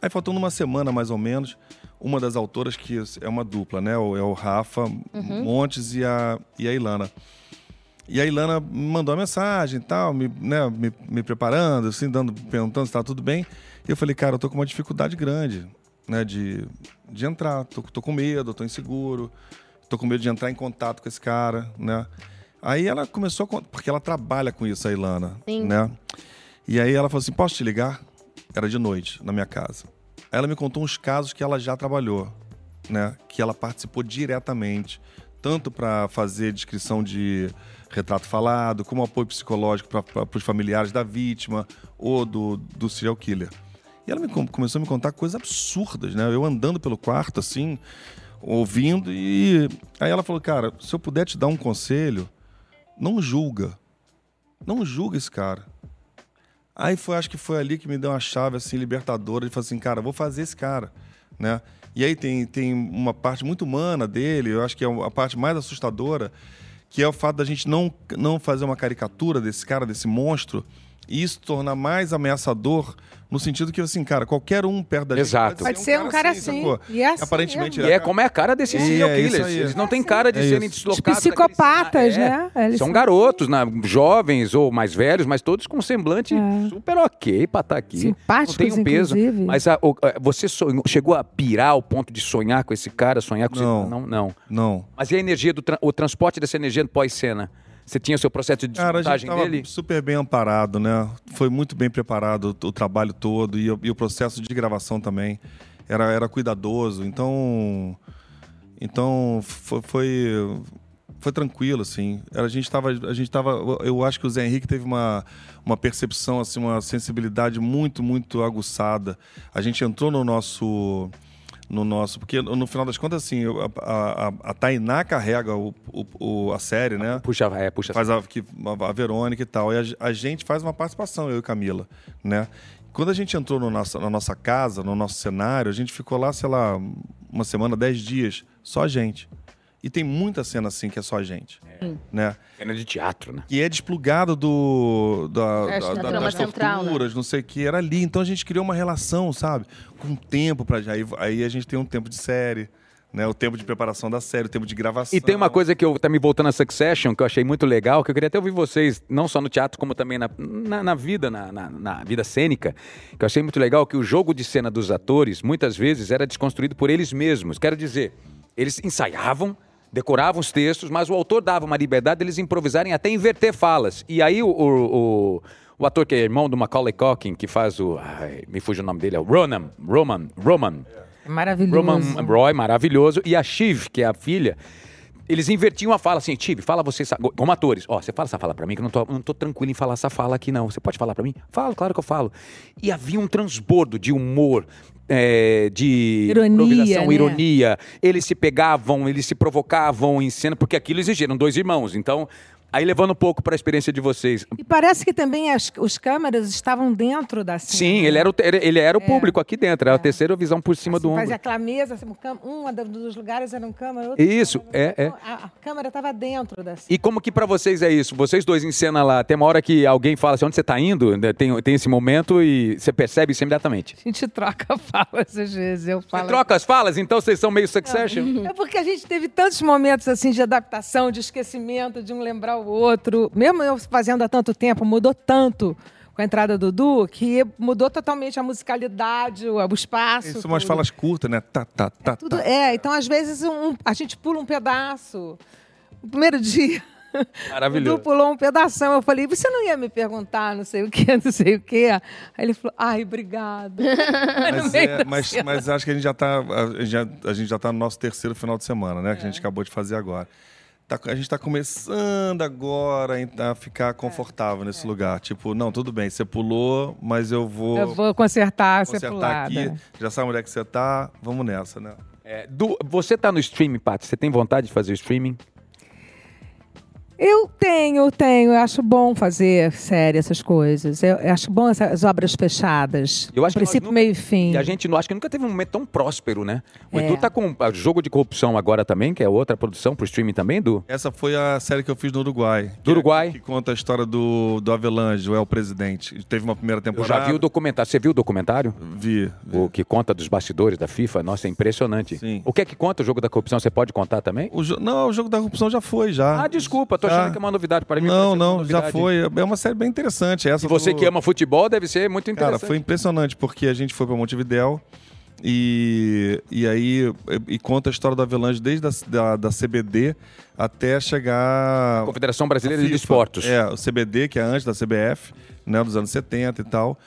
Aí faltando uma semana mais ou menos, uma das autoras que é uma dupla, né? É o Rafa Montes e a, e a Ilana. E a Ilana me mandou uma mensagem e tal, me, né, me, me preparando, assim, dando, perguntando se tá tudo bem. E eu falei, cara, eu tô com uma dificuldade grande, né, de, de entrar. Tô, tô com medo, tô inseguro, tô com medo de entrar em contato com esse cara, né. Aí ela começou a... Porque ela trabalha com isso, a Ilana, Sim. né. E aí ela falou assim, posso te ligar? Era de noite, na minha casa. Aí ela me contou uns casos que ela já trabalhou, né, que ela participou diretamente, tanto para fazer descrição de retrato falado, como apoio psicológico para os familiares da vítima ou do, do serial killer. E ela me com- começou a me contar coisas absurdas, né? Eu andando pelo quarto, assim, ouvindo, e aí ela falou, cara, se eu puder te dar um conselho, não julga. Não julga esse cara. Aí foi, acho que foi ali que me deu uma chave assim libertadora de falar assim, cara, vou fazer esse cara, né? E aí tem, tem uma parte muito humana dele, eu acho que é a parte mais assustadora, que é o fato da gente não, não fazer uma caricatura desse cara, desse monstro, e isso tornar mais ameaçador no sentido que, assim, cara, qualquer um perto da gente Exato. Pode ser um cara assim. sacou? E é assim Aparentemente, E ele é como é a cara desses E serial é isso killers. aí. Eles não têm cara de É serem isso. deslocados. Os psicopatas, daquele- né? Eles São são- garotos, né? jovens ou mais velhos, mas todos com um semblante É. super ok pra estar aqui. Simpáticos, não tem um peso. inclusive. Mas a- o- a- você sonhou- chegou a pirar ao ponto de sonhar com esse cara, sonhar com Não. esse... Não, não. Não. Mas e a energia do tra- o transporte dessa energia no pós-cena? Você tinha o seu processo de Cara, a gente desmontagem dele? super bem amparado, né? Foi muito bem preparado o, trabalho todo e, o- e o processo de gravação também era, era cuidadoso. Então, então foi, foi, foi tranquilo, assim. A gente estava, a gente tava, eu acho que o Zé Henrique teve uma, uma percepção, assim, uma sensibilidade muito, muito aguçada. A gente entrou no nosso no nosso. Porque no final das contas, assim, a, a, a Tainá carrega o, o- o- a série, né? Puxa, é, puxa. Faz a, que, a Verônica e tal. E a, a gente faz uma participação, eu e Camila, né? Quando a gente entrou no nosso, na nossa casa, no nosso cenário, a gente ficou lá, sei lá, uma semana, dez dias, só a gente. E tem muita cena assim que é só a gente, né? Cena de teatro, né? E é desplugado do, da, É, da- da- trama das central, né? não sei o que, era ali. Então a gente criou uma relação, sabe? Com tempo pra já. Aí, aí a gente tem um tempo de série, né? O tempo de preparação da série, o tempo de gravação. E tem uma coisa que eu tá me voltando a Succession, que eu achei muito legal, que eu queria até ouvir vocês, não só no teatro, como também na, na, na vida, na, na, na vida cênica, que eu achei muito legal que o jogo de cena dos atores, muitas vezes, era desconstruído por eles mesmos. Quero dizer, eles ensaiavam, decoravam os textos, mas o autor dava uma liberdade deles improvisarem até inverter falas. E aí o, o, o, o ator que é irmão do Macaulay Culkin, que faz o... ai, me fuge o nome dele, é o Ronan, Roman, Roman. É Maravilhoso. Roman Roy, maravilhoso. E a Shiv, que é a filha, eles invertiam a fala assim, Shiv, fala você, como atores, ó, você fala essa fala pra mim, que eu não tô, não tô tranquilo em falar essa fala aqui, não. Você pode falar pra mim? Falo, claro que eu falo. E havia um transbordo de humor, é, de Ironia, né? ironia. Eles se pegavam, eles se provocavam em cena, porque aquilo exigiram dois irmãos. Então, Aí levando um pouco para a experiência de vocês. E parece que também as, os câmeras estavam dentro da cena. Sim, ele era o, ele era o público aqui dentro, era a terceira visão por cima do Assim, ombro. Fazia aquela mesa, assim, um um dos lugares era um câmera, outro Isso, é, é. A, a câmera estava dentro da cena. E como que pra vocês é isso? Vocês dois em cena lá, tem uma hora que alguém fala assim, onde você tá indo? Né, Tem, tem esse momento e você percebe isso imediatamente. A gente troca falas às vezes. Eu Você falo. troca as falas, então vocês são meio succession? É porque a gente teve tantos momentos assim de adaptação, de esquecimento, de um lembrar o outro. Mesmo eu fazendo há tanto tempo, mudou tanto com a entrada do Du, que mudou totalmente a musicalidade, o, espaço. Isso, umas tudo. falas curtas, né? Tá, tá, tá, Tudo, tá. é, então às vezes um- a gente pula um pedaço. O primeiro dia. Maravilhoso. O Du pulou um pedação. Eu falei, você não ia me perguntar não sei o quê, não sei o quê. Aí ele falou, ai, obrigado. Mas, é, mas, mas acho que a gente já está a, gente já- a gente já tá no nosso terceiro final de semana, né? Que a gente acabou de fazer agora. Tá- a gente está começando agora a ficar confortável nesse lugar. Tipo, não, tudo bem, você pulou, mas eu vou, Eu vou consertar essa consertar pulada. aqui. Já sabe onde é que você tá, vamos nessa, né? É, Du, você tá no streaming, Paty? Você tem vontade de fazer o streaming? Eu tenho, tenho. Eu acho bom fazer série, essas coisas. Eu, eu acho bom essas obras fechadas. Eu acho Princípio, nunca- meio e fim. E a gente não acho que nunca teve um momento tão próspero, né? O É. Edu tá com ah, jogo de corrupção agora também, que é outra produção pro streaming também, Du? Essa foi a série que eu fiz no Uruguai. Do Uruguai? Que, que conta a história do, do Avelange, o El Presidente. Teve uma primeira Eu temporada. já vi o documentário. Você viu o documentário? Vi. vi. O que conta dos bastidores da FIFA? Nossa, é impressionante. Sim. O que é que conta o jogo da corrupção? Você pode contar também? O jo- Não, o jogo da corrupção já foi, já. Ah, desculpa, tô Já. achando que é uma novidade para mim. Não, não, já foi. É uma série bem interessante. Essa E você do- que ama futebol deve ser muito Cara, interessante. foi impressionante, porque a gente foi para Montevidéu e, e aí e, conta a história do Avelange desde a, da, da CBD até chegar. Confederação Brasileira de. Esportes. É, o CBD, que é antes da CBF, né, dos anos 70 e tal.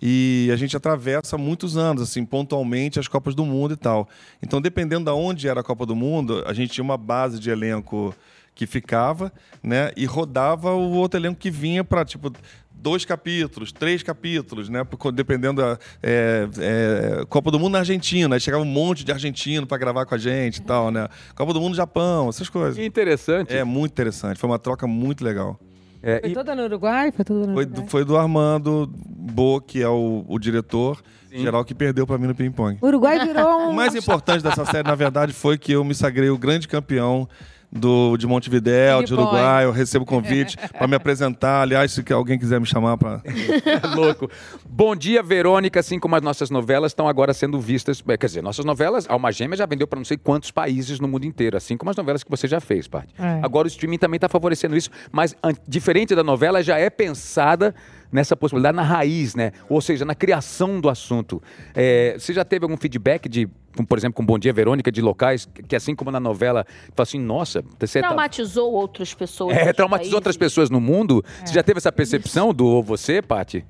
E a gente atravessa muitos anos, assim, pontualmente as Copas do Mundo e tal. Então, dependendo de onde era a Copa do Mundo, a gente tinha uma base de elenco que ficava, né? E rodava o outro elenco que vinha para, tipo, dois capítulos, três capítulos, né? Porque, Dependendo da é, é, Copa do Mundo na Argentina, aí chegava um monte de argentino para gravar com a gente e tal, né? Copa do Mundo no Japão, essas coisas. Que interessante. É muito interessante, foi uma troca muito legal. É, Foi e- toda no Uruguai? Foi toda no Foi Uruguai. do, foi do Armando Bo, que é o, o diretor geral que perdeu pra mim no ping-pong. O Uruguai virou um... O mais importante dessa série, na verdade, foi que eu me sagrei o grande campeão do, de Montevidéu, de. Uruguai. Eu recebo convite para me apresentar. Aliás, se alguém quiser me chamar para. É louco. Bom dia, Verônica. Assim como as nossas novelas estão agora sendo vistas. eh, Quer dizer, nossas novelas, Alma Gêmea já vendeu para não sei quantos países no mundo inteiro, assim como as novelas que você já fez, parte. É. Agora o streaming também está favorecendo isso, mas diferente da novela, já é pensada nessa possibilidade na raiz, né? Ou seja, na criação do assunto. Eh, você já teve algum feedback de, por exemplo, com Bom Dia, Verônica, de locais que, assim como na novela, fala assim, nossa, você tá... Traumatizou outras pessoas. É, traumatizou outras países. pessoas no mundo. Você já teve essa percepção do você, Paty?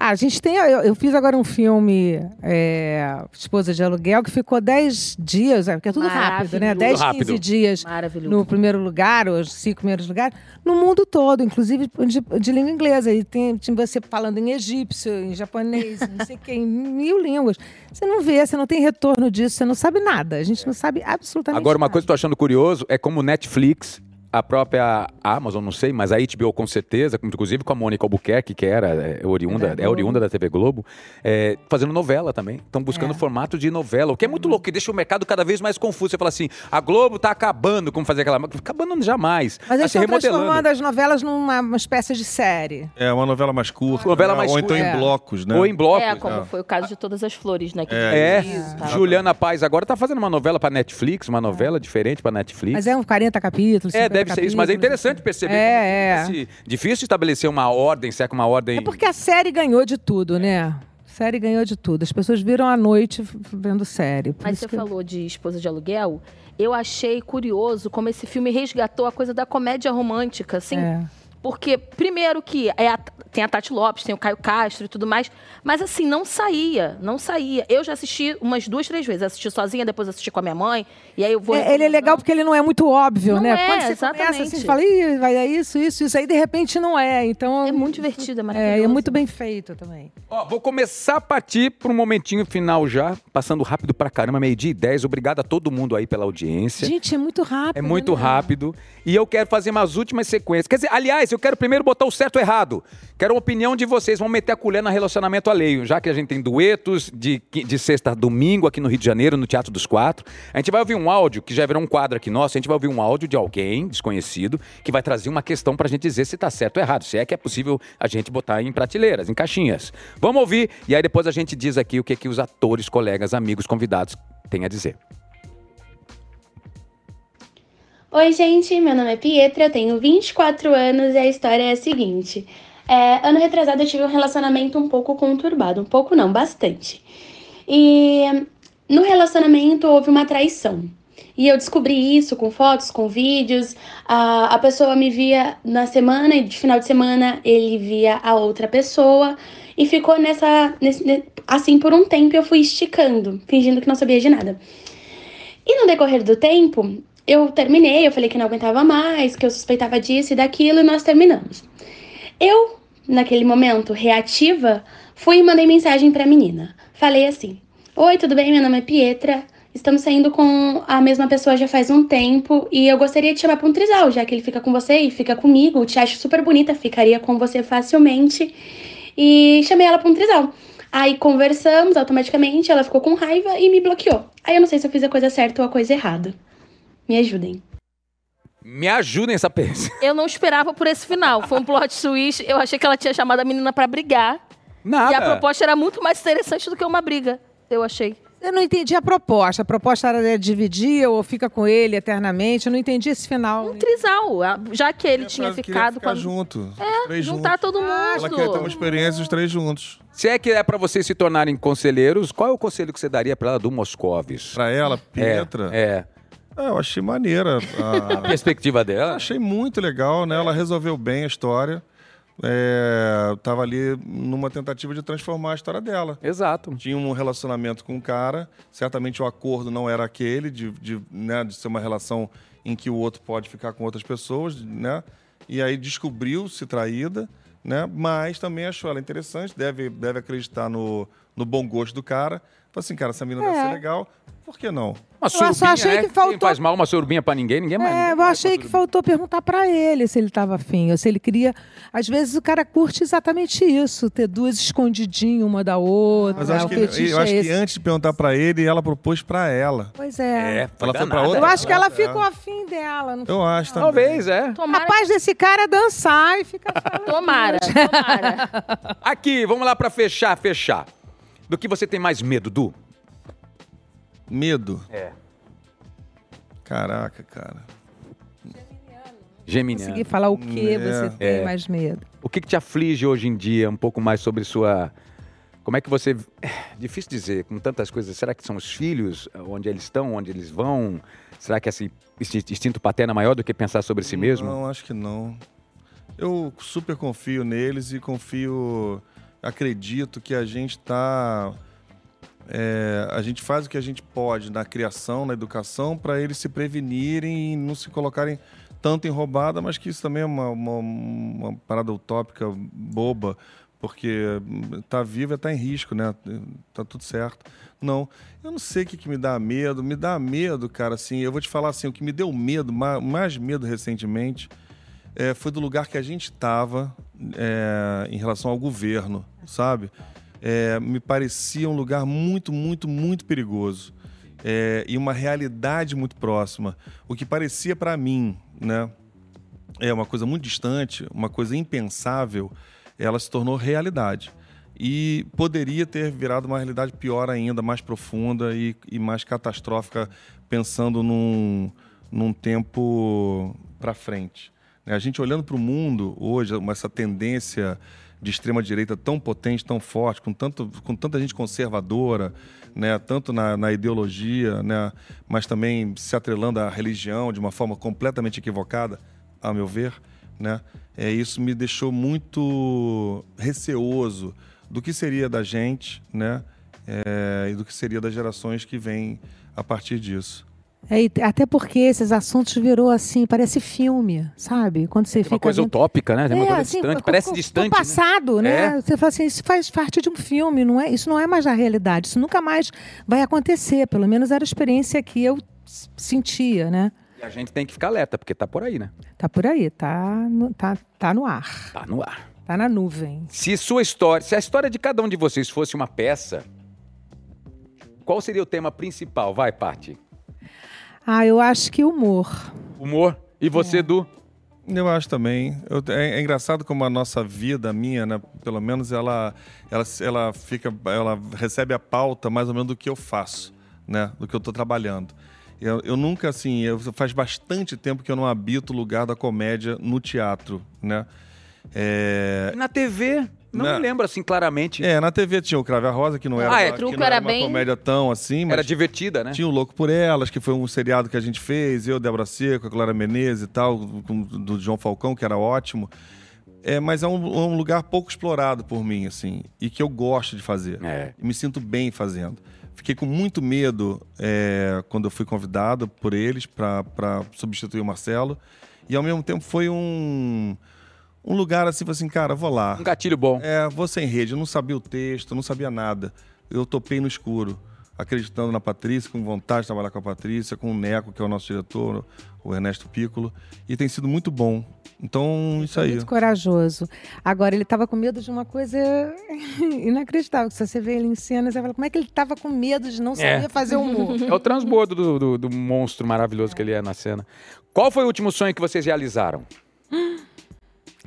Ah, a gente tem. Eu, eu fiz agora um filme, é, Esposa de Aluguel, que ficou 10 dias, é, porque é tudo rápido, né? Maravilhoso. 10, Rápido. 15 dias Maravilhoso. no primeiro lugar, os cinco primeiros lugares, no mundo todo, inclusive de, de língua inglesa. E tem, tinha você falando em egípcio, em japonês, não sei o quê, em mil línguas. Você não vê, você não tem retorno disso, você não sabe nada. A gente não sabe absolutamente Agora, uma nada. coisa que eu tô achando curioso é como o Netflix, a própria Amazon, não sei, mas a HBO com certeza, inclusive com a Mônica Albuquerque, que era é, oriunda, Da é oriunda da TV Globo, é, fazendo novela também. Estão buscando É. formato de novela, o que é muito louco, que deixa o mercado cada vez mais confuso. Você fala assim, a Globo tá acabando, como fazer aquela... Acabando jamais. Mas eles estão remodelando. transformando as novelas numa uma espécie de série. É uma novela mais curta. Novela né? mais Ou então curta. em blocos, né? Ou em blocos. É, como É. foi o caso de Todas as Flores, né? Que É, Isso, tá. Juliana Paz agora tá fazendo uma novela pra Netflix, uma novela diferente pra Netflix. Mas é uns 40 capítulos. É, 50 deve ser isso, mas é capítulos. interessante perceber. É, é. esse- Difícil estabelecer uma ordem, se é que uma ordem. É porque a série ganhou de tudo, né? A série ganhou de tudo. As pessoas viram à noite vendo série. Por Mas você que- falou de Esposa de Aluguel. Eu achei curioso como esse filme resgatou a coisa da comédia romântica, assim. É. Porque, primeiro que é a- tem a Tati Lopes, tem o Caio Castro e tudo mais, mas assim, não saía, não saía. Eu já assisti umas duas, três vezes. Assisti sozinha, depois assisti com a minha mãe, e aí eu vou... É, ele é legal porque ele não é muito óbvio, Não né? é, Quando você começa exatamente. assim, você fala, Ih, vai dar isso, isso, isso. Aí, de repente, não é. Então, É muito divertido, é é, maravilhoso. é muito bem feito também. Ó, vou começar a partir para um momentinho final já, passando rápido pra caramba, meio-dia e 10. Obrigado a todo mundo aí pela audiência. Gente, é muito rápido. É muito né? rápido. E eu quero fazer umas últimas sequências. Quer dizer, aliás, eu quero primeiro botar o certo e o errado. Quero a opinião de vocês. Vão meter a colher no relacionamento alheio. Já que a gente tem duetos de, de sexta a domingo aqui no Rio de Janeiro, no Teatro dos Quatro. A gente vai ouvir um áudio, que já virou um quadro aqui nosso. A gente vai ouvir um áudio de alguém desconhecido que vai trazer uma questão pra gente dizer se tá certo ou errado. Se é que é possível a gente botar em prateleiras, em caixinhas. Vamos ouvir. E aí depois a gente diz aqui o que, que os atores, colegas, amigos, convidados têm a dizer. Oi, gente, meu nome é Pietra, eu tenho 24 anos e a história é a seguinte. É, ano retrasado eu tive um relacionamento um pouco conturbado, um pouco não, bastante. E no relacionamento houve uma traição. E eu descobri isso com fotos, com vídeos. A, a pessoa me via na semana e de final de semana ele via a outra pessoa. E ficou nessa. nesse- ne- assim por um tempo eu fui esticando, fingindo que não sabia de nada. E no decorrer do tempo, eu terminei, eu falei que não aguentava mais, que eu suspeitava disso e daquilo, e nós terminamos. Eu, naquele momento, reativa, fui e mandei mensagem pra menina. Falei assim: Oi, tudo bem? Meu nome é Pietra. Estamos saindo com a mesma pessoa já faz um tempo e eu gostaria de chamar pra um trisal, já que ele fica com você e fica comigo. Te acho super bonita, ficaria com você facilmente. E chamei ela pra um trisal. Aí conversamos automaticamente, ela ficou com raiva e me bloqueou. Aí eu não sei se eu fiz a coisa certa ou a coisa errada. Me ajudem. Me ajudem essa peça. Eu não esperava por esse final. Foi um plot twist. Eu achei que ela tinha chamado a menina pra brigar. Nada. E a proposta era muito mais interessante do que uma briga. Eu achei. Eu não entendi a proposta. A proposta era de dividir ou fica com ele eternamente. Eu não entendi esse final. Um trisal. Já que ele tinha ficado com a... junto. três Juntar juntos. todo mundo. Ela quer ter uma experiência os três juntos. Se é que é pra vocês se tornarem conselheiros, qual é o conselho que você daria pra ela do Moscovis? Pra ela, Pietra, É. é, eu achei maneira. A A... perspectiva dela. achei muito legal, né? Ela resolveu bem a história. É, tava ali numa tentativa de transformar a história dela. Exato. Tinha um relacionamento com um cara, certamente o acordo não era aquele, de, de, né, de ser uma relação em que o outro pode ficar com outras pessoas, né? E aí descobriu-se traída, né? Mas também achou ela interessante, deve, deve acreditar no, no bom gosto do cara. Falei assim, cara, essa menina deve É. ser legal, por que não? Uma só surubinha, achei né? que Quem faltou- faz mal uma surubinha pra ninguém, ninguém mais. É, eu achei que faltou perguntar pra ele se ele estava afim, ou se ele queria. Às vezes o cara curte exatamente isso, ter duas escondidinho uma da outra. Mas eu acho, o que, eu acho é que esse. antes de perguntar pra ele, ela propôs pra ela. Pois é. É, foi Ela foi pra outra? Eu acho que ela É. ficou afim dela. Não Eu acho também. Talvez, é. Tomara. Capaz desse cara dançar e ficar falando. Tomara, tomara. Aqui, vamos lá pra fechar, fechar. Do que você tem mais medo, Du? Medo. É. Caraca, cara. Geminiano. Conseguir falar o que É. você tem É. mais medo. O que, que te aflige hoje em dia? Um pouco mais sobre sua. Como é que você. É, difícil dizer, com tantas coisas. Será que são os filhos? Onde eles estão? Onde eles vão? Será que esse esse instinto paterno é maior do que pensar sobre si mesmo? Não, acho que não. Eu super confio neles e confio, acredito que a gente está. A gente faz o que a gente pode na criação, na educação, para eles se prevenirem e não se colocarem tanto em roubada, mas que isso também é uma, uma, uma parada utópica boba, porque tá vivo é tá em risco, né? Tá tudo certo. Não, eu não sei o que, que me dá medo. Me dá medo, cara, assim, eu vou te falar assim, o que me deu medo, ma- mais medo recentemente, é, foi do lugar que a gente estava em relação ao governo, sabe? É, me parecia um lugar muito, muito, muito perigoso. É, e uma realidade muito próxima. O que parecia para mim, né? É uma coisa muito distante, uma coisa impensável, ela se tornou realidade. E poderia ter virado uma realidade pior ainda, mais profunda e, e mais catastrófica, pensando num, num tempo para frente. né? A gente olhando para o mundo hoje, essa tendência de extrema direita tão potente, tão forte, com, tanto, com tanta gente conservadora, né, tanto na, na ideologia, né, mas também se atrelando à religião de uma forma completamente equivocada, a meu ver, né? É, isso me deixou muito receoso do que seria da gente, né? É, e do que seria das gerações que vêm a partir disso. É, até porque esses assuntos virou assim, parece filme, sabe? Quando você Tem fica uma coisa vendo- utópica, né? Tem uma É, coisa assim, distante, co- parece distante. O passado, né? É. Você fala assim, isso faz parte de um filme, não é? Isso não é mais a realidade, isso nunca mais vai acontecer. Pelo menos era a experiência que eu sentia, né? Né? E a gente tem que ficar alerta, porque tá por aí, né? Tá por aí, tá no, tá, tá no ar, Tá no ar. tá na nuvem. Se sua história, se a história de cada um de vocês fosse uma peça, qual seria o tema principal? Vai, Paty. Ah, eu acho que humor. Humor. E você, Du? Eu acho também. Eu- é, é engraçado como a nossa vida, a minha, né? Pelo menos ela, ela, ela fica, ela recebe a pauta mais ou menos do que eu faço, né? Do que eu estou trabalhando. Eu, eu nunca, assim, eu, faz bastante tempo que eu não habito o lugar da comédia no teatro, né? É, Na TV? Não Na- me lembro assim claramente. é, na TV tinha o Crave a Rosa, que não era, Ah, é, que Truco não era, era uma bem- comédia tão assim, mas Era divertida, né? tinha o Louco por Elas, que foi um seriado que a gente fez, eu, Débora Seco, a Clara Menezes e tal, com- do João Falcão, que era ótimo. É, mas é um, um lugar pouco explorado por mim, assim, e que eu gosto de fazer. É. E me sinto bem fazendo. Fiquei com muito medo é, quando eu fui convidado por eles para substituir o Marcelo. E ao mesmo tempo foi um, um lugar assim, assim, cara, vou lá. Um gatilho bom. É, vou sem rede, eu não sabia o texto, não sabia nada. Eu topei no escuro, acreditando na Patrícia, com vontade de trabalhar com a Patrícia, com o Neco, que é o nosso diretor, o Ernesto Piccolo, e tem sido muito bom. Então, isso aí. Muito corajoso. Agora, ele estava com medo de uma coisa inacreditável. que Se você vê ele em cena, você fala, como é que ele estava com medo de não saber fazer humor? É o transbordo do, do- do monstro maravilhoso que ele é na cena. Qual foi o último sonho que vocês realizaram?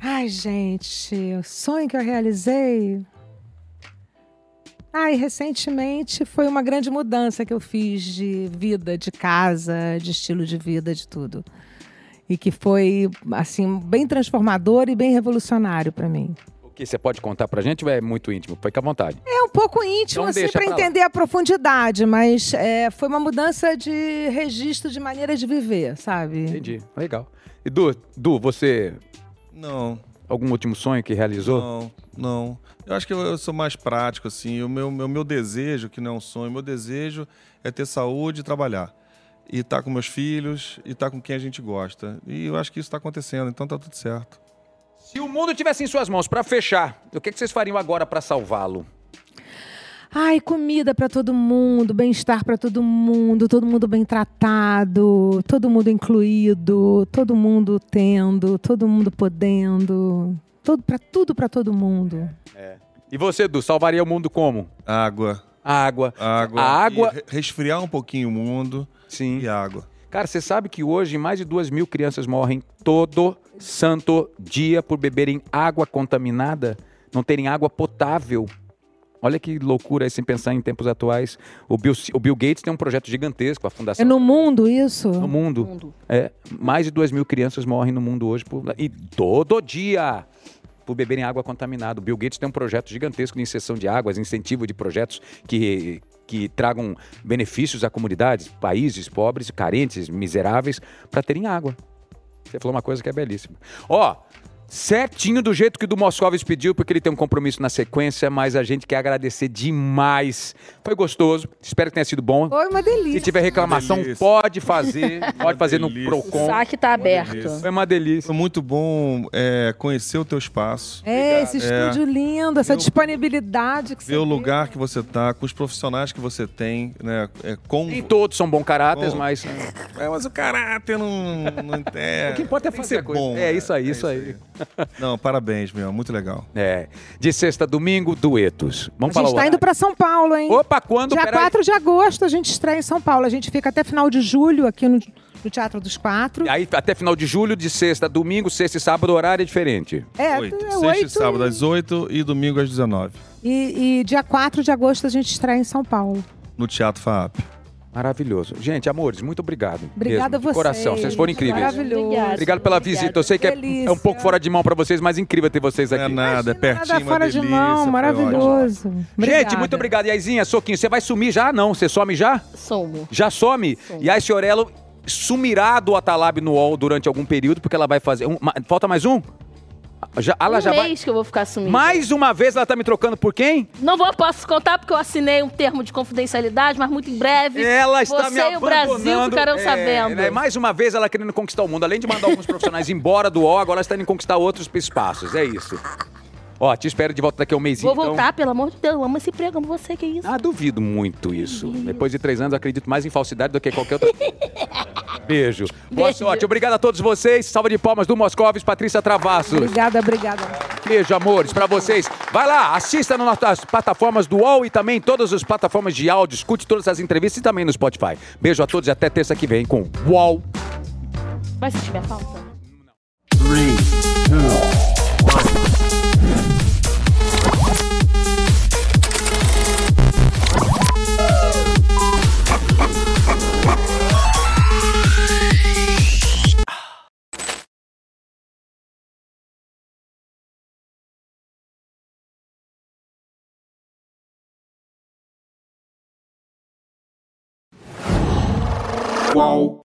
Ai, gente, o sonho que eu realizei. Ai, recentemente foi uma grande mudança que eu fiz de vida, de casa, de estilo de vida, de tudo. E que foi, assim, bem transformador e bem revolucionário para mim. O que você pode contar pra gente ou é muito íntimo? Fica à vontade. É um pouco íntimo, Então assim, pra lá. entender a profundidade, mas é, foi uma mudança de registro de maneira de viver, sabe? Entendi. Legal. E Du, Du, você. Não, Algum último sonho que realizou? não, não. Eu acho que eu, eu sou mais prático, assim. O meu, meu, meu desejo, que não é um sonho, meu desejo é ter saúde e trabalhar. E estar com meus filhos, e estar com quem a gente gosta. E eu acho que isso está acontecendo, então tá tudo certo. Se o mundo tivesse em suas mãos pra fechar, o que, que vocês fariam agora pra salvá-lo? Ai, comida para todo mundo, bem-estar para todo mundo, todo mundo bem tratado, todo mundo incluído, todo mundo tendo, todo mundo podendo, todo para tudo para todo mundo. E você, Du, salvaria o mundo como? Água, Água. água. A água. e re- resfriar um pouquinho o mundo Sim. e água. Cara, você sabe que hoje mais de duas mil crianças morrem todo santo dia por beberem água contaminada, não terem água potável. Olha que loucura aí, sem pensar em tempos atuais. O Bill, o Bill Gates tem um projeto gigantesco, a fundação. É no mundo isso? No mundo. Mundo. É, mais de duas mil crianças morrem no mundo hoje por, e todo dia por beberem água contaminada. O Bill Gates tem um projeto gigantesco de inserção de águas, incentivo de projetos que, que tragam benefícios a comunidades, países pobres, carentes, miseráveis, para terem água. Você falou uma coisa que é belíssima. Ó, certinho do jeito que o do Moscovitz pediu, porque ele tem um compromisso na sequência, mas a gente quer agradecer demais. Foi gostoso, espero que tenha sido bom. Foi uma delícia. Se tiver reclamação, pode fazer. Pode fazer no delícia. O Procon. saque tá aberto. Foi uma delícia. Foi muito bom é, conhecer o teu espaço. É, esse estúdio lindo, essa Eu- disponibilidade que você Ver o lugar que você tá, com os profissionais que você tem, né? É, com... Nem todos são bom caráter, Bom. mas. É, mas o caráter não. não é, O que importa é fazer coisa. bom. É né? isso aí, isso aí. Não, parabéns, meu. Muito legal. É. De sexta a domingo, duetos. Vamos A falar gente está indo para São Paulo, hein? Opa, quando? Dia Peraí. 4 de agosto a gente estreia em São Paulo. A gente fica até final de julho aqui no, no Teatro dos Quatro. Aí até final de julho, de sexta a domingo, sexta e sábado, o horário é diferente. É, Oito. é Sexta oito e sábado às 8 e domingo às 19. E, e dia 4 de agosto a gente estreia em São Paulo. No Teatro FAP. Maravilhoso. Gente, amores, muito obrigado. Obrigada mesmo, de a vocês. coração, vocês foram incríveis. Maravilhoso. Obrigada. Obrigado pela Obrigada. visita. Eu sei que é, Delícia. é um pouco fora de mão pra vocês, mas incrível ter vocês Não é aqui. nada, é pertinho, Nada fora de delícia, mão, foi maravilhoso. Gente, muito obrigado. Yaizinha, Soquinho, você vai sumir já? Não, você some já? Somo. Já some? E aí, Orelo, sumirá do Atalab no UOL durante algum período, porque ela vai fazer. um- falta mais um? Já, ela um já vai. mês que eu vou ficar sumida. Mais uma vez ela tá me trocando por quem? Não vou, posso contar porque eu assinei um termo de confidencialidade, mas muito em breve. Ela está você me e o abandonando. Brasil ficarão É, sabendo. né, Mais uma vez ela querendo conquistar o mundo. Além de mandar alguns profissionais embora do UOL, agora ela está indo conquistar outros espaços. É isso. Ó, te espero de volta daqui a um mêsinho. Vou então. voltar, pelo amor de Deus. Eu amo esse emprego, amo você, que isso. Ah, duvido muito isso. Depois de três anos, eu acredito mais em falsidade do que qualquer outra. Beijo. Boa Beijo. sorte. Obrigado a todos vocês. Salva de palmas do Moscovis, Patrícia Travassos. Obrigada, obrigada. Beijo, amores, pra vocês. Vai lá, assista nas nossas plataformas do UOL e também em todas as plataformas de áudio. Escute todas as entrevistas e também no Spotify. Beijo a todos e até terça que vem com UOL. Vai sentir minha falta? Qual?